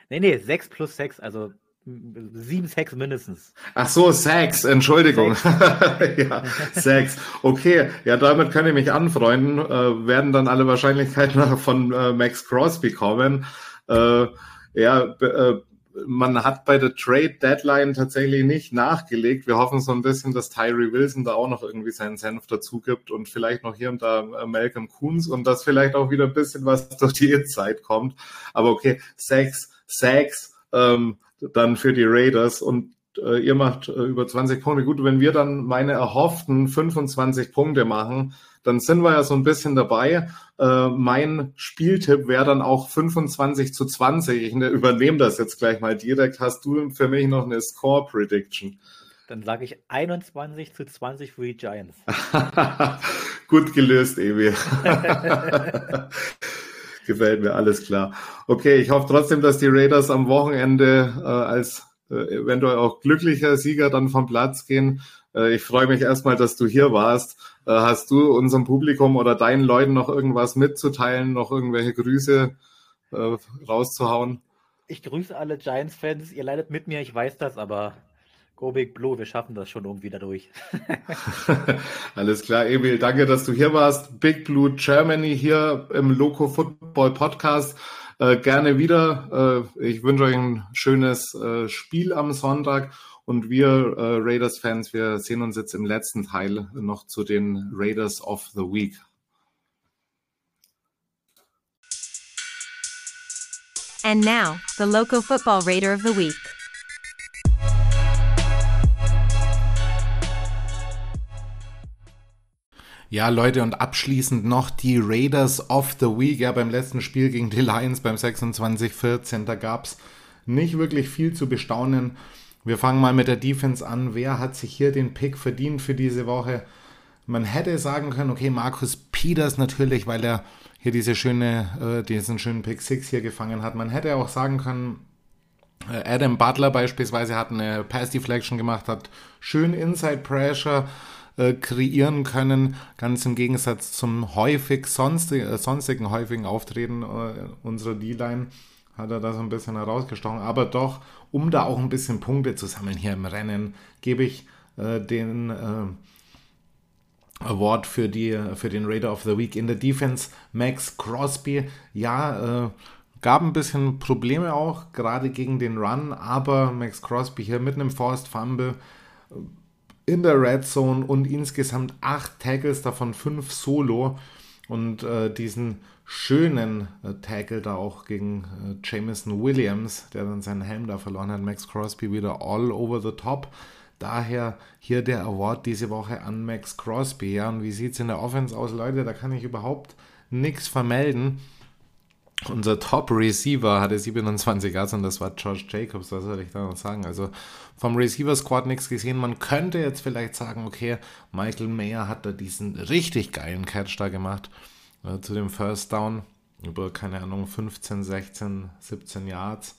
[SPEAKER 4] nee, nee, 6 plus 6, also 7 6 mindestens.
[SPEAKER 2] Ach so, Sex, Entschuldigung. ja, Sex. Okay, ja, damit kann ich mich anfreunden. Äh, werden dann alle Wahrscheinlichkeiten von äh, Max Crosby kommen. Äh, ja, äh, man hat bei der Trade Deadline tatsächlich nicht nachgelegt. Wir hoffen so ein bisschen, dass Tyree Wilson da auch noch irgendwie seinen Senf dazu gibt und vielleicht noch hier und da äh, Malcolm Coons und dass vielleicht auch wieder ein bisschen was durch die Inside kommt. Aber okay, sechs, sechs, ähm, dann für die Raiders und äh, ihr macht äh, über 20 Punkte. Gut, wenn wir dann meine erhofften 25 Punkte machen, dann sind wir ja so ein bisschen dabei. Äh, mein Spieltipp wäre dann auch 25 zu 20. Ich ne, übernehme das jetzt gleich mal direkt. Hast du für mich noch eine Score Prediction?
[SPEAKER 4] Dann sage ich 21 zu 20 für die Giants.
[SPEAKER 2] Gut gelöst, Evi. Gefällt mir, alles klar. Okay, ich hoffe trotzdem, dass die Raiders am Wochenende äh, als äh, eventuell auch glücklicher Sieger dann vom Platz gehen. Äh, ich freue mich erstmal, dass du hier warst. Äh, hast du unserem Publikum oder deinen Leuten noch irgendwas mitzuteilen, noch irgendwelche Grüße äh, rauszuhauen?
[SPEAKER 4] Ich grüße alle Giants-Fans. Ihr leidet mit mir, ich weiß das, aber Go Big Blue, wir schaffen das schon irgendwie dadurch.
[SPEAKER 2] Alles klar, Emil, danke, dass du hier warst. Big Blue Germany hier im Loco Football Podcast. Äh, gerne wieder. Äh, ich wünsche euch ein schönes äh, Spiel am Sonntag. Und wir äh, Raiders-Fans, wir sehen uns jetzt im letzten Teil noch zu den Raiders of the Week.
[SPEAKER 5] And now, the Loco Football Raider of the Week.
[SPEAKER 2] Ja, Leute, und abschließend noch die Raiders of the Week. Ja, beim letzten Spiel gegen die Lions beim 26-14, da gab es nicht wirklich viel zu bestaunen. Wir fangen mal mit der Defense an. Wer hat sich hier den Pick verdient für diese Woche? Man hätte sagen können, okay, Markus Peters natürlich, weil er hier diese schöne, äh, diesen schönen Pick 6 hier gefangen hat. Man hätte auch sagen können, äh, Adam Butler beispielsweise hat eine Pass Deflection gemacht, hat schön Inside Pressure äh, kreieren können, ganz im Gegensatz zum häufig sonstig, äh, sonstigen häufigen Auftreten äh, unserer D-Line hat er da so ein bisschen herausgestochen. Aber doch, um da auch ein bisschen Punkte zu sammeln hier im Rennen, gebe ich äh, den äh, Award für, die, für den Raider of the Week in der Defense. Max Crosby, ja, äh, gab ein bisschen Probleme auch, gerade gegen den Run, aber Max Crosby hier mit einem Forced Fumble in der Red Zone und insgesamt acht Tackles, davon fünf Solo und äh, diesen schönen äh, Tackle da auch gegen äh, Jameson Williams, der dann seinen Helm da verloren hat. Max Crosby wieder all over the top. Daher hier der Award diese Woche an Max Crosby. Ja, und wie sieht es in der Offense aus, Leute? Da kann ich überhaupt nichts vermelden. Unser Top Receiver hatte 27 Yards und das war Josh Jacobs, was soll ich da noch sagen? Also vom Receiver Squad nichts gesehen. Man könnte jetzt vielleicht sagen, okay, Michael Mayer hat da diesen richtig geilen Catch da gemacht zu dem First Down über, keine Ahnung, 15, 16, 17 Yards.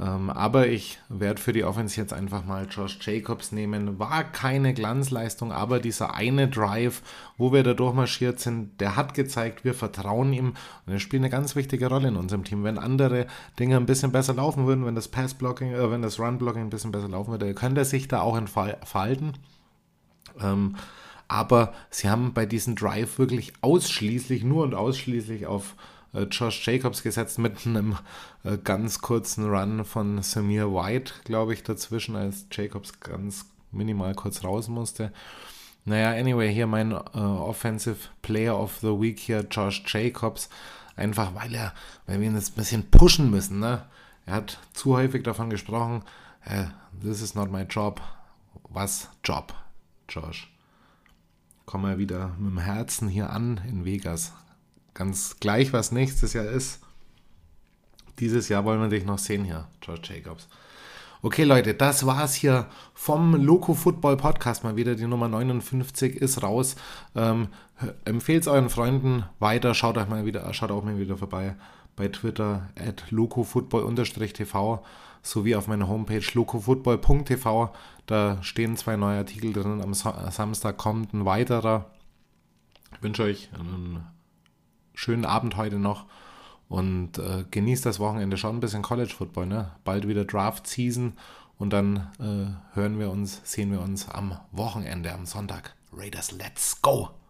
[SPEAKER 2] Ähm, aber ich werde für die Offense jetzt einfach mal Josh Jacobs nehmen. War keine Glanzleistung, aber dieser eine Drive, wo wir da durchmarschiert sind, der hat gezeigt, wir vertrauen ihm und er spielt eine ganz wichtige Rolle in unserem Team. Wenn andere Dinge ein bisschen besser laufen würden, wenn das Pass-Blocking, äh, wenn das Run-Blocking ein bisschen besser laufen würde, könnte er sich da auch entfalten. Ähm, aber sie haben bei diesem Drive wirklich ausschließlich, nur und ausschließlich auf äh, Josh Jacobs gesetzt mit einem äh, ganz kurzen Run von Samir White, glaube ich, dazwischen, als Jacobs ganz minimal kurz raus musste. Naja, anyway, hier mein äh, Offensive Player of the Week hier, Josh Jacobs. Einfach weil er, weil wir ihn jetzt ein bisschen pushen müssen. Ne? Er hat zu häufig davon gesprochen, äh, this is not my job. Was Job, Josh? Komm mal wieder mit dem Herzen hier an in Vegas. Ganz gleich, was nächstes Jahr ist. Dieses Jahr wollen wir dich noch sehen hier, George Jacobs. Okay, Leute, das war's hier vom Loco Football Podcast. Mal wieder die Nummer 59 ist raus. Ähm, Empfehlt es euren Freunden weiter. Schaut euch mal wieder, schaut auch mal wieder vorbei bei Twitter at locofootball-tv sowie auf meiner Homepage locofootball.tv. Da stehen zwei neue Artikel drin. Am Samstag kommt ein weiterer. Ich wünsche euch einen schönen Abend heute noch und äh, genießt das Wochenende. Schaut ein bisschen College Football, ne? Bald wieder Draft Season und dann äh, hören wir uns, sehen wir uns am Wochenende, am Sonntag. Raiders, let's go!